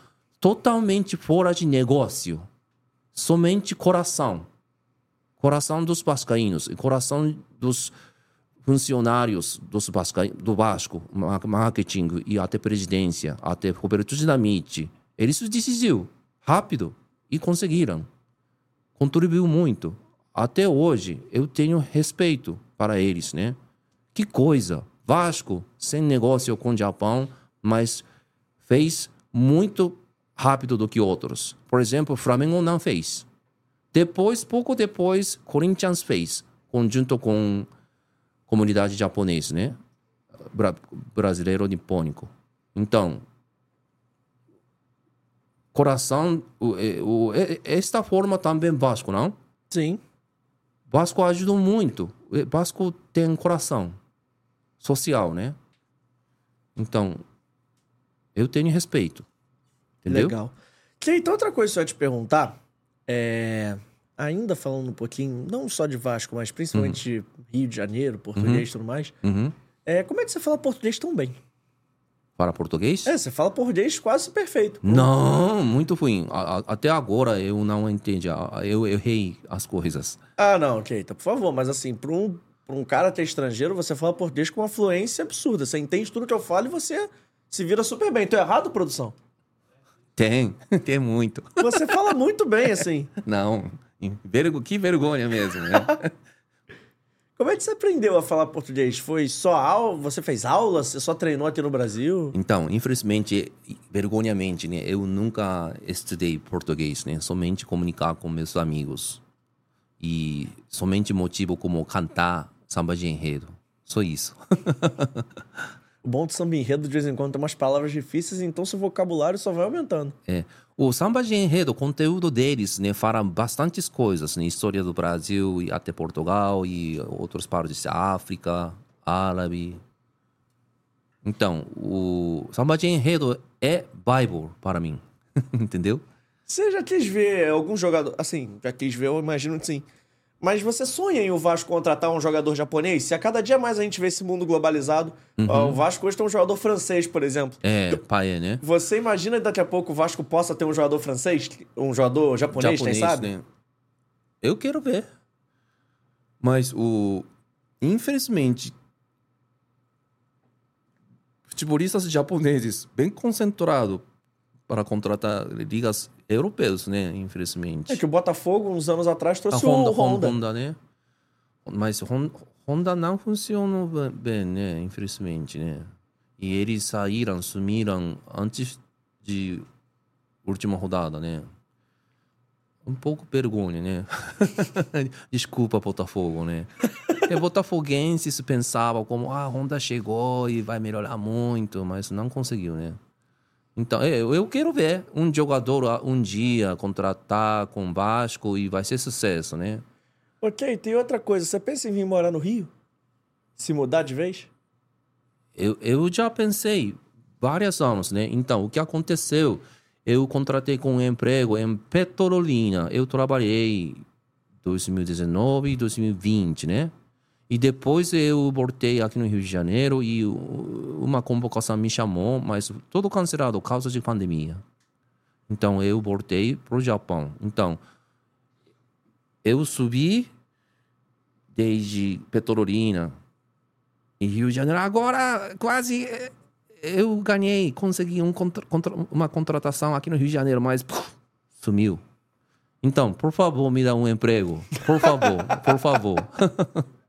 S4: totalmente fora de negócio. Somente coração. Coração dos vascaínos e coração dos funcionários dos Vasca, do Vasco, ma- marketing e até presidência, até Roberto Dinamite. Eles decidiu rápido e conseguiram. Contribuiu muito. Até hoje, eu tenho respeito para eles, né? Que coisa! Vasco, sem negócio com o Japão, mas fez muito rápido do que outros. Por exemplo, Flamengo não fez. Depois, pouco depois, Corinthians fez, conjunto com comunidade japonesa, né? Bra brasileiro nipônico. Então, coração, o, o, esta forma também Vasco, não?
S3: Sim.
S4: Vasco ajudou muito. Vasco tem coração social, né? Então, eu tenho respeito. Entendeu?
S3: Legal. Então, outra coisa que eu ia te perguntar é. Ainda falando um pouquinho, não só de Vasco, mas principalmente de Rio de Janeiro, português e tudo mais.
S4: Uhum.
S3: É, como é que você fala português tão bem?
S4: Para português?
S3: É, você fala português quase perfeito.
S4: Não, muito ruim. A- a- até agora eu não entendi. Eu errei as coisas.
S3: Ah, não, ok, então por favor, mas assim, pra um, pra um cara até estrangeiro, você fala português com uma fluência absurda. Você entende tudo que eu falo e você se vira super bem. Tô errado, produção?
S4: Tem, tem muito.
S3: Você fala muito bem, assim.
S4: Não, vergo- que vergonha mesmo, né?
S3: Como é que você aprendeu a falar português? Foi só aula? Você fez aula? Você só treinou aqui no Brasil?
S4: Então, infelizmente, vergonhamente, né? Eu nunca estudei português, né? Somente comunicar com meus amigos. E somente motivo como cantar samba de enredo. Só isso.
S3: O bom do samba enredo, de vez em quando, tem umas palavras difíceis, então seu vocabulário só vai aumentando.
S4: É. O samba de enredo, o conteúdo deles, né, fala bastantes coisas, né, história do Brasil e até Portugal e outras partes da África, árabe. Então, o samba de enredo é Bible para mim, entendeu?
S3: Você já quis ver algum jogador. Assim, já quis ver, eu imagino que sim. Mas você sonha em o Vasco contratar um jogador japonês? Se a cada dia mais a gente vê esse mundo globalizado, ó, o Vasco hoje tem um jogador francês, por exemplo.
S4: É, pai, né?
S3: Você imagina daqui a pouco o Vasco possa ter um jogador francês? Um jogador japonês, quem sabe?
S4: né? Eu quero ver. Mas o infelizmente futebolistas japoneses bem concentrado para contratar ligas europeias, né? Infelizmente.
S3: É que o Botafogo, uns anos atrás,
S4: A
S3: trouxe
S4: Honda,
S3: o Honda.
S4: Honda, né? Mas Hon- Honda não funciona be- bem, né? Infelizmente, né? E eles saíram, sumiram antes de última rodada, né? Um pouco vergonha, né? Desculpa, Botafogo, né? E botafoguenses pensavam como, ah, a Honda chegou e vai melhorar muito, mas não conseguiu, né? Então, eu, eu quero ver um jogador ah, um dia contratar com o Vasco e vai ser sucesso, né?
S3: Ok, tem outra coisa. Você pensa em vir morar no Rio? Se mudar de vez?
S4: Eu, eu já pensei vários anos, né? Então, o que aconteceu? Eu contratei com um emprego em Petrolina. Eu trabalhei 2019 e 2020, né? E depois eu voltei aqui no Rio de Janeiro e uma convocação me chamou, mas tudo cancelado por causa de pandemia. Então eu voltei para o Japão. Então eu subi desde Petrolina e Rio de Janeiro. Agora, quase eh, eu ganhei, consegui um contra- contra- uma contratação aqui no Rio de Janeiro, mas puf, sumiu. Então, por favor, me dá um emprego. Por favor, por favor.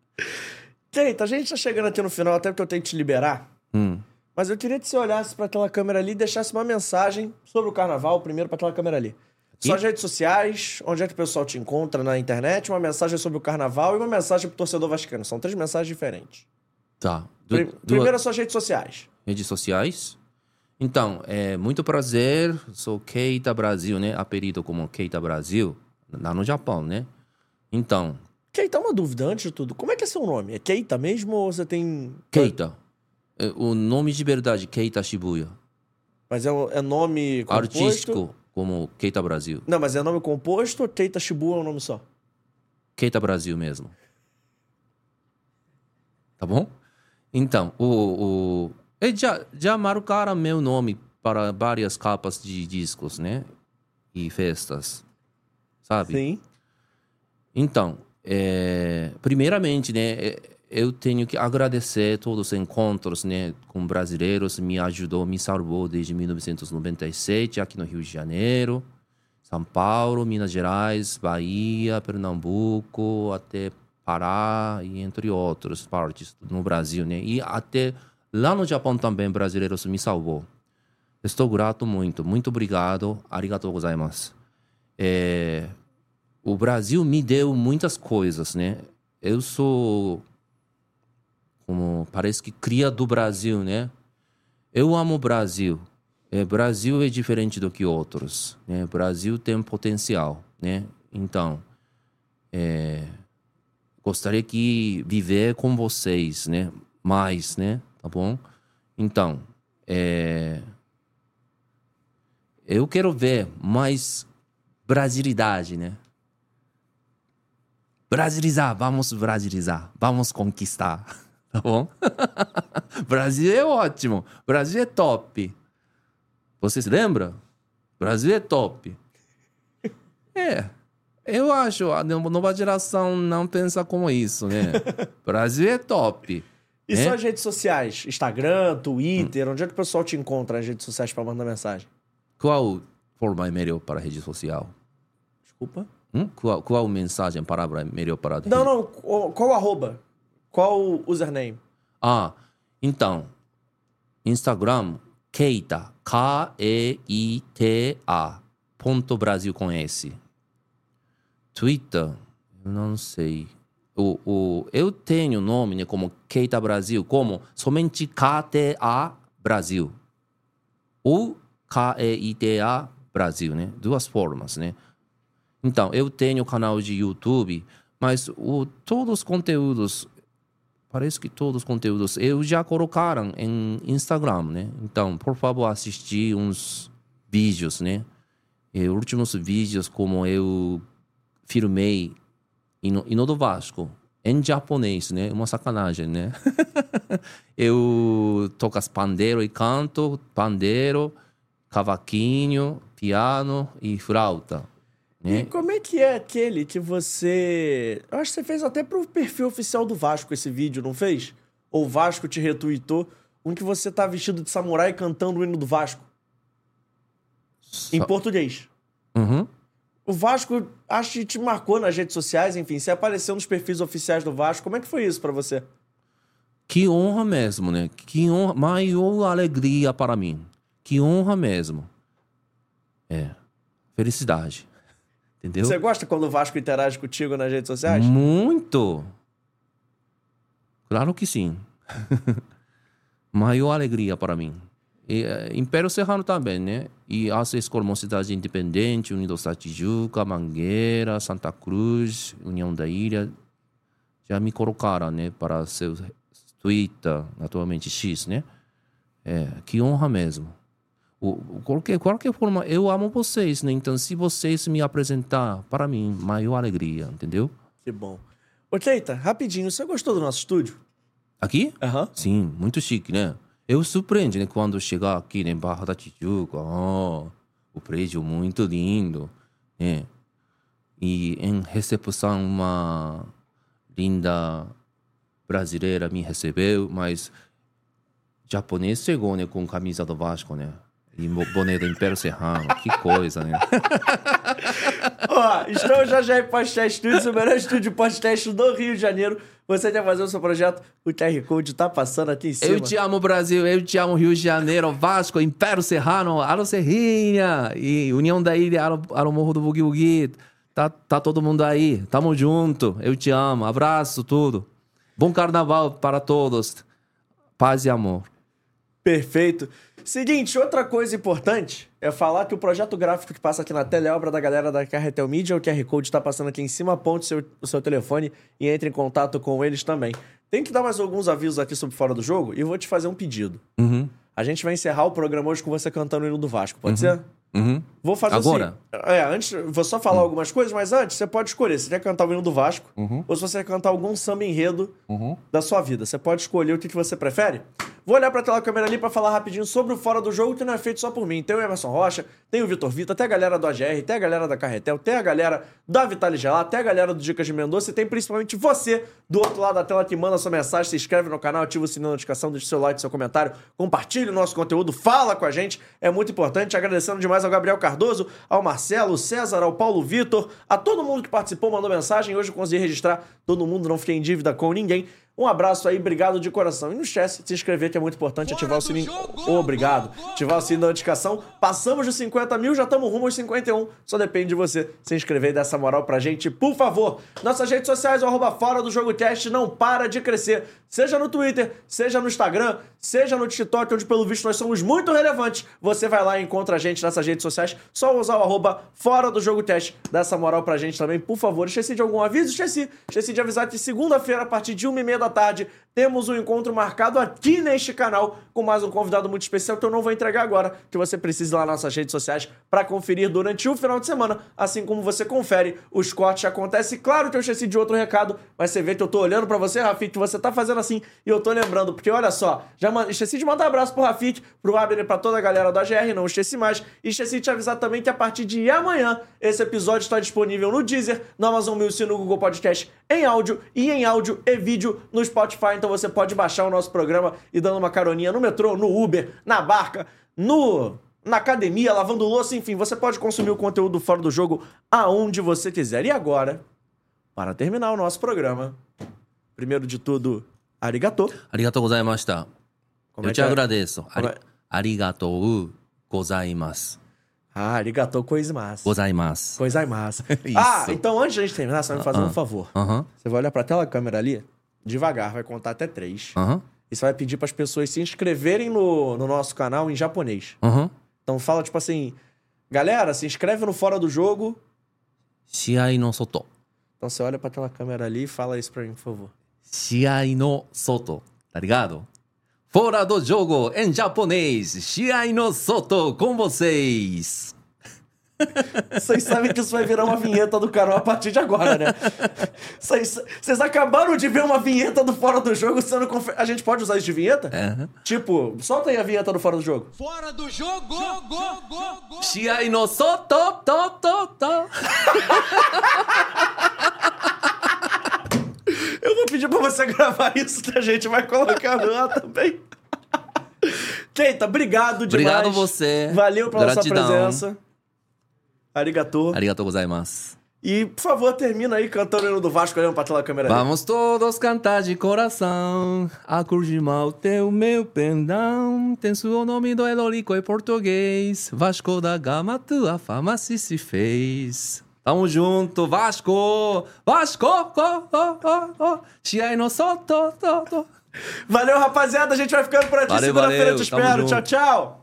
S3: Keita, a gente tá chegando aqui no final, até porque eu tenho que te liberar.
S4: Hum.
S3: Mas eu queria que você olhasse pra aquela câmera ali e deixasse uma mensagem sobre o carnaval, primeiro pra aquela câmera ali. Suas redes sociais, onde é que o pessoal te encontra na internet, uma mensagem sobre o carnaval e uma mensagem pro torcedor vascaíno. São três mensagens diferentes.
S4: Tá. Du-
S3: Pri-
S4: duas-
S3: Primeiro, as suas redes sociais.
S4: redes sociais. Então, é muito prazer, sou Keita Brasil, né? Apelido como Keita Brasil, lá no Japão, né? Então,
S3: Keita, uma dúvida antes de tudo. Como é que é seu nome? É Keita mesmo ou você tem...
S4: Keita. É, O nome de verdade, Keita Shibuya.
S3: Mas é, é nome composto?
S4: Artístico, como Keita Brasil.
S3: Não, mas é nome composto ou Keita Shibu é um nome só?
S4: Keita Brasil mesmo. Tá bom? Então, o, o... eles já, já marcaram meu nome para várias capas de discos, né? E festas. Sabe?
S3: Sim.
S4: Então, é, primeiramente, né, é, eu tenho que agradecer todos os encontros, né, com brasileiros, me ajudou, me salvou desde 1997 aqui no Rio de Janeiro, São Paulo, Minas Gerais, Bahia, Pernambuco, até Pará e entre outras partes no Brasil, né, e até lá no Japão também brasileiros me salvou. Estou grato muito, muito obrigado, arigatou gozaimasu. É, o Brasil me deu muitas coisas, né? Eu sou como parece que cria do Brasil, né? Eu amo o Brasil. É, Brasil é diferente do que outros, né? Brasil tem potencial, né? Então, é, gostaria que viver com vocês, né? Mais, né? Tá bom? Então, é, eu quero ver mais brasilidade, né? Brasilizar, vamos brasilizar, vamos conquistar, tá bom? Brasil é ótimo, Brasil é top. Você se lembra? Brasil é top. É, eu acho a no- nova geração não pensa como isso, né? Brasil é top.
S3: E
S4: É?
S3: suas redes sociais? Instagram, Twitter, onde é que o pessoal te encontra nas redes sociais pra mandar mensagem?
S4: Qual forma é melhor para a rede social?
S3: Desculpa.
S4: Hum? Qual, qual mensagem, palavra é melhor para
S3: Não, não. Qual, arroba? Qual username?
S4: Ah, então, Instagram, Keita, K-E-I-T-A, ponto Brasil com S. Twitter, não sei. O, o, eu tenho nome né, como Keita Brasil, como somente K-T-A Brasil. Ou K-E-I-T-A Brasil, né? Duas formas, né? Então, eu tenho canal de YouTube, mas o, todos os conteúdos Parece que todos os conteúdos eu já colocaram em Instagram, né? Então, por favor, assistir uns vídeos, né? E últimos vídeos como eu filmei Hino do Vasco em japonês, né? Uma sacanagem, né? eu toco as pandeiro e canto, pandeiro, cavaquinho, piano e flauta,
S3: E
S4: né?
S3: como é que é aquele que você. Eu acho que você fez até pro perfil oficial do Vasco esse vídeo, não fez? Ou o Vasco te retweetou? Um que você tá vestido de samurai cantando o hino do Vasco. Em
S4: Só-
S3: português.
S4: Uhum.
S3: O Vasco, acho que te marcou nas redes sociais, enfim, você apareceu nos perfis oficiais do Vasco. Como é que foi isso pra você?
S4: Que honra mesmo, né? Que honra, maior alegria para mim. Que honra mesmo. É. Felicidade. Entendeu?
S3: Você gosta quando o Vasco interage contigo nas redes sociais?
S4: Muito. Claro que sim. maior alegria para mim. E, eh, Império Serrano também, né? E as escolas Mocidade Independente, Unidos Tijuca, Mangueira, Santa Cruz, União da Ilha, já me colocaram, né? Para seu Twitter, naturalmente X, né? É, que honra mesmo. Qualquer, qualquer forma, eu amo vocês, né? Então, se vocês me apresentar, para mim, maior alegria, entendeu?
S3: Que bom. Ô, Keita, rapidinho, você gostou do nosso estúdio?
S4: Aqui?
S3: Aham.
S4: Sim, muito chique, né? Eu surpreende, né? Quando chegar aqui em Barra da Tijuca, ó, o prédio muito lindo, né? E em recepção, uma linda brasileira me recebeu, mas japonês chegou, né, com camisa do Vasco, né? E boné do Império Serrano. Que coisa, né?
S3: Ó, estamos já já em Podcast Studios, o melhor estúdio de podcast do Rio de Janeiro. Você quer fazer o seu projeto? O QR Code tá passando aqui em cima.
S4: Eu te amo, Brasil. Eu te amo, Rio de Janeiro, Vasco, Império Serrano, Alo Serrinha e União da Ilha, Alo, Alo Morro do Bugi. Tá, tá todo mundo aí. Tamo junto. Eu te amo. Abraço, tudo. Bom carnaval para todos. Paz e amor.
S3: Perfeito. Seguinte, outra coisa importante é falar que o projeto gráfico que passa aqui na tela é obra da galera da Carretel Media. O QR Code está passando aqui em cima, aponte seu, o seu telefone e entre em contato com eles também. Tem que dar mais alguns avisos aqui sobre Fora do Jogo e vou te fazer um pedido.
S4: Uhum.
S3: A gente vai encerrar o programa hoje com você cantando o hino do Vasco, pode ser?
S4: Uhum.
S3: Vou fazer
S4: Agora?
S3: assim. É, antes, vou só falar algumas coisas, mas antes você pode escolher se você quer cantar o hino do Vasco ou se você quer cantar algum samba enredo da sua vida. Você pode escolher o que, que você prefere. Vou olhar pra tela câmera ali pra falar rapidinho sobre o Fora do Jogo, que não é feito só por mim. Tem o Emerson Rocha, tem o Vitor Vitor, tem a galera do AGR, tem a galera da Carretel, tem a galera da Vitale Gelá, tem a galera do Dicas de Mendonça e tem principalmente você do outro lado da tela que manda sua mensagem, se inscreve no canal, ativa o sininho de notificação, deixa seu like, seu comentário, compartilhe o nosso conteúdo, fala com a gente, é muito importante. Agradecendo demais ao Gabriel Cardoso, ao Marcelo, César, ao Paulo Vitor, a todo mundo que participou, mandou mensagem. Hoje eu consegui registrar todo mundo, não fiquei em dívida com ninguém. Um abraço aí, obrigado de coração. E não esquece de se inscrever, que é muito importante, ativar o sininho. Obrigado. Ativar o sininho da notificação. Passamos dos 50 mil, já estamos rumo aos 51. Só depende de você se inscrever e dar essa moral pra gente, por favor. Nossas redes sociais, o arroba fora do jogo teste, não para de crescer. Seja no Twitter, seja no Instagram, seja no TikTok, onde pelo visto nós somos muito relevantes. Você vai lá e encontra a gente nessas redes sociais. Só usar o arroba fora do jogo teste. Dá essa moral pra gente também, por favor. Esqueci de algum aviso? Esqueci. Esqueci de avisar que segunda-feira, a partir de uma e meia da tarde, temos um encontro marcado aqui neste canal com mais um convidado muito especial que eu não vou entregar agora, que você precisa ir lá nas nossas redes sociais para conferir durante o final de semana, assim como você confere os cortes que acontecem. Claro que eu esqueci de outro recado, mas você vê que eu tô olhando para você, Rafik, que você tá fazendo assim e eu tô lembrando, porque olha só, já man- esqueci de mandar um abraço pro Rafik, pro Abner e toda a galera da GR, não esqueci mais, e esqueci de te avisar também que a partir de amanhã esse episódio está disponível no Deezer, no Amazon Music no Google Podcast em áudio e em áudio e vídeo no Spotify então você pode baixar o nosso programa e dando uma caroninha no metrô, no Uber, na barca, no na academia, lavando louça, enfim, você pode consumir o conteúdo fora do jogo aonde você quiser. E agora, para terminar o nosso programa, primeiro de tudo,
S4: arigatou. Arigatou gozaimashita.
S3: Como é
S4: Eu
S3: é
S4: te
S3: é?
S4: agradeço.
S3: Ari... É?
S4: Arigatou gozaimasu.
S3: Ah,
S4: arigatou gozaimasu.
S3: Gozaimasu.
S4: Gozaimasu.
S3: ah, então antes de a gente terminar, você vai me fazer uh -huh. um ah, ah. favor.
S4: Uh -huh.
S3: Você vai olhar para aquela câmera ali? devagar, vai contar até três.
S4: Uhum.
S3: E você vai pedir para as pessoas se inscreverem no, no nosso canal em japonês.
S4: Uhum.
S3: Então fala tipo assim: galera, se inscreve no Fora do Jogo.
S4: Shiai Soto.
S3: Então você olha para aquela câmera ali e fala isso para mim, por favor.
S4: Shiai Soto. Tá ligado? Fora do jogo em japonês. Shiai Soto com vocês.
S3: Vocês sabem que isso vai virar uma vinheta do canal a partir de agora, né? Vocês, acabaram de ver uma vinheta do Fora do Jogo sendo confer... A gente pode usar isso de vinheta?
S4: É.
S3: Tipo, solta aí a vinheta do Fora do Jogo.
S2: Fora do Jogo! Jogo!
S4: Jogo! Shia inosso to to to to.
S3: Eu vou pedir pra você gravar isso, tá, gente? Vai colocar lá também. Keita, obrigado demais.
S4: Obrigado você.
S3: Valeu pela
S4: Gratidão.
S3: sua presença.
S4: Arigatou. Arigatou gozaimasu.
S3: E, por favor, termina aí cantando o hino do Vasco, olhando pra tela da câmera.
S4: Vamos ali. todos cantar de coração, a mal teu é meu pendão, tem seu nome do Elorico em é português, Vasco da Gama tua fama se se fez. Tamo junto, Vasco! Vasco! Oh, oh, oh, oh. Chiai no soto, tô tô.
S3: Valeu, rapaziada, a gente vai ficando por aqui. Segunda-feira te espero. Tchau, tchau!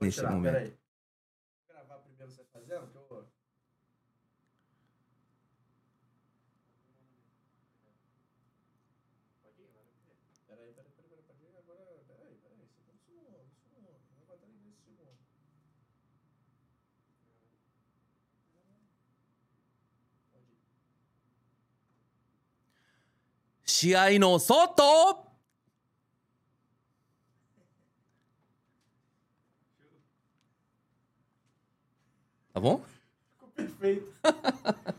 S4: Nesse
S3: tirar,
S4: momento.
S3: peraí. Vou gravar primeiro você fazendo, que eu... Peraí, peraí, peraí, peraí, peraí, agora, peraí, peraí, segundo, segundo, segundo, não vai estar nesse segundo. Pode ir.
S4: 試合の外 Tá bom?
S3: Ficou perfeito.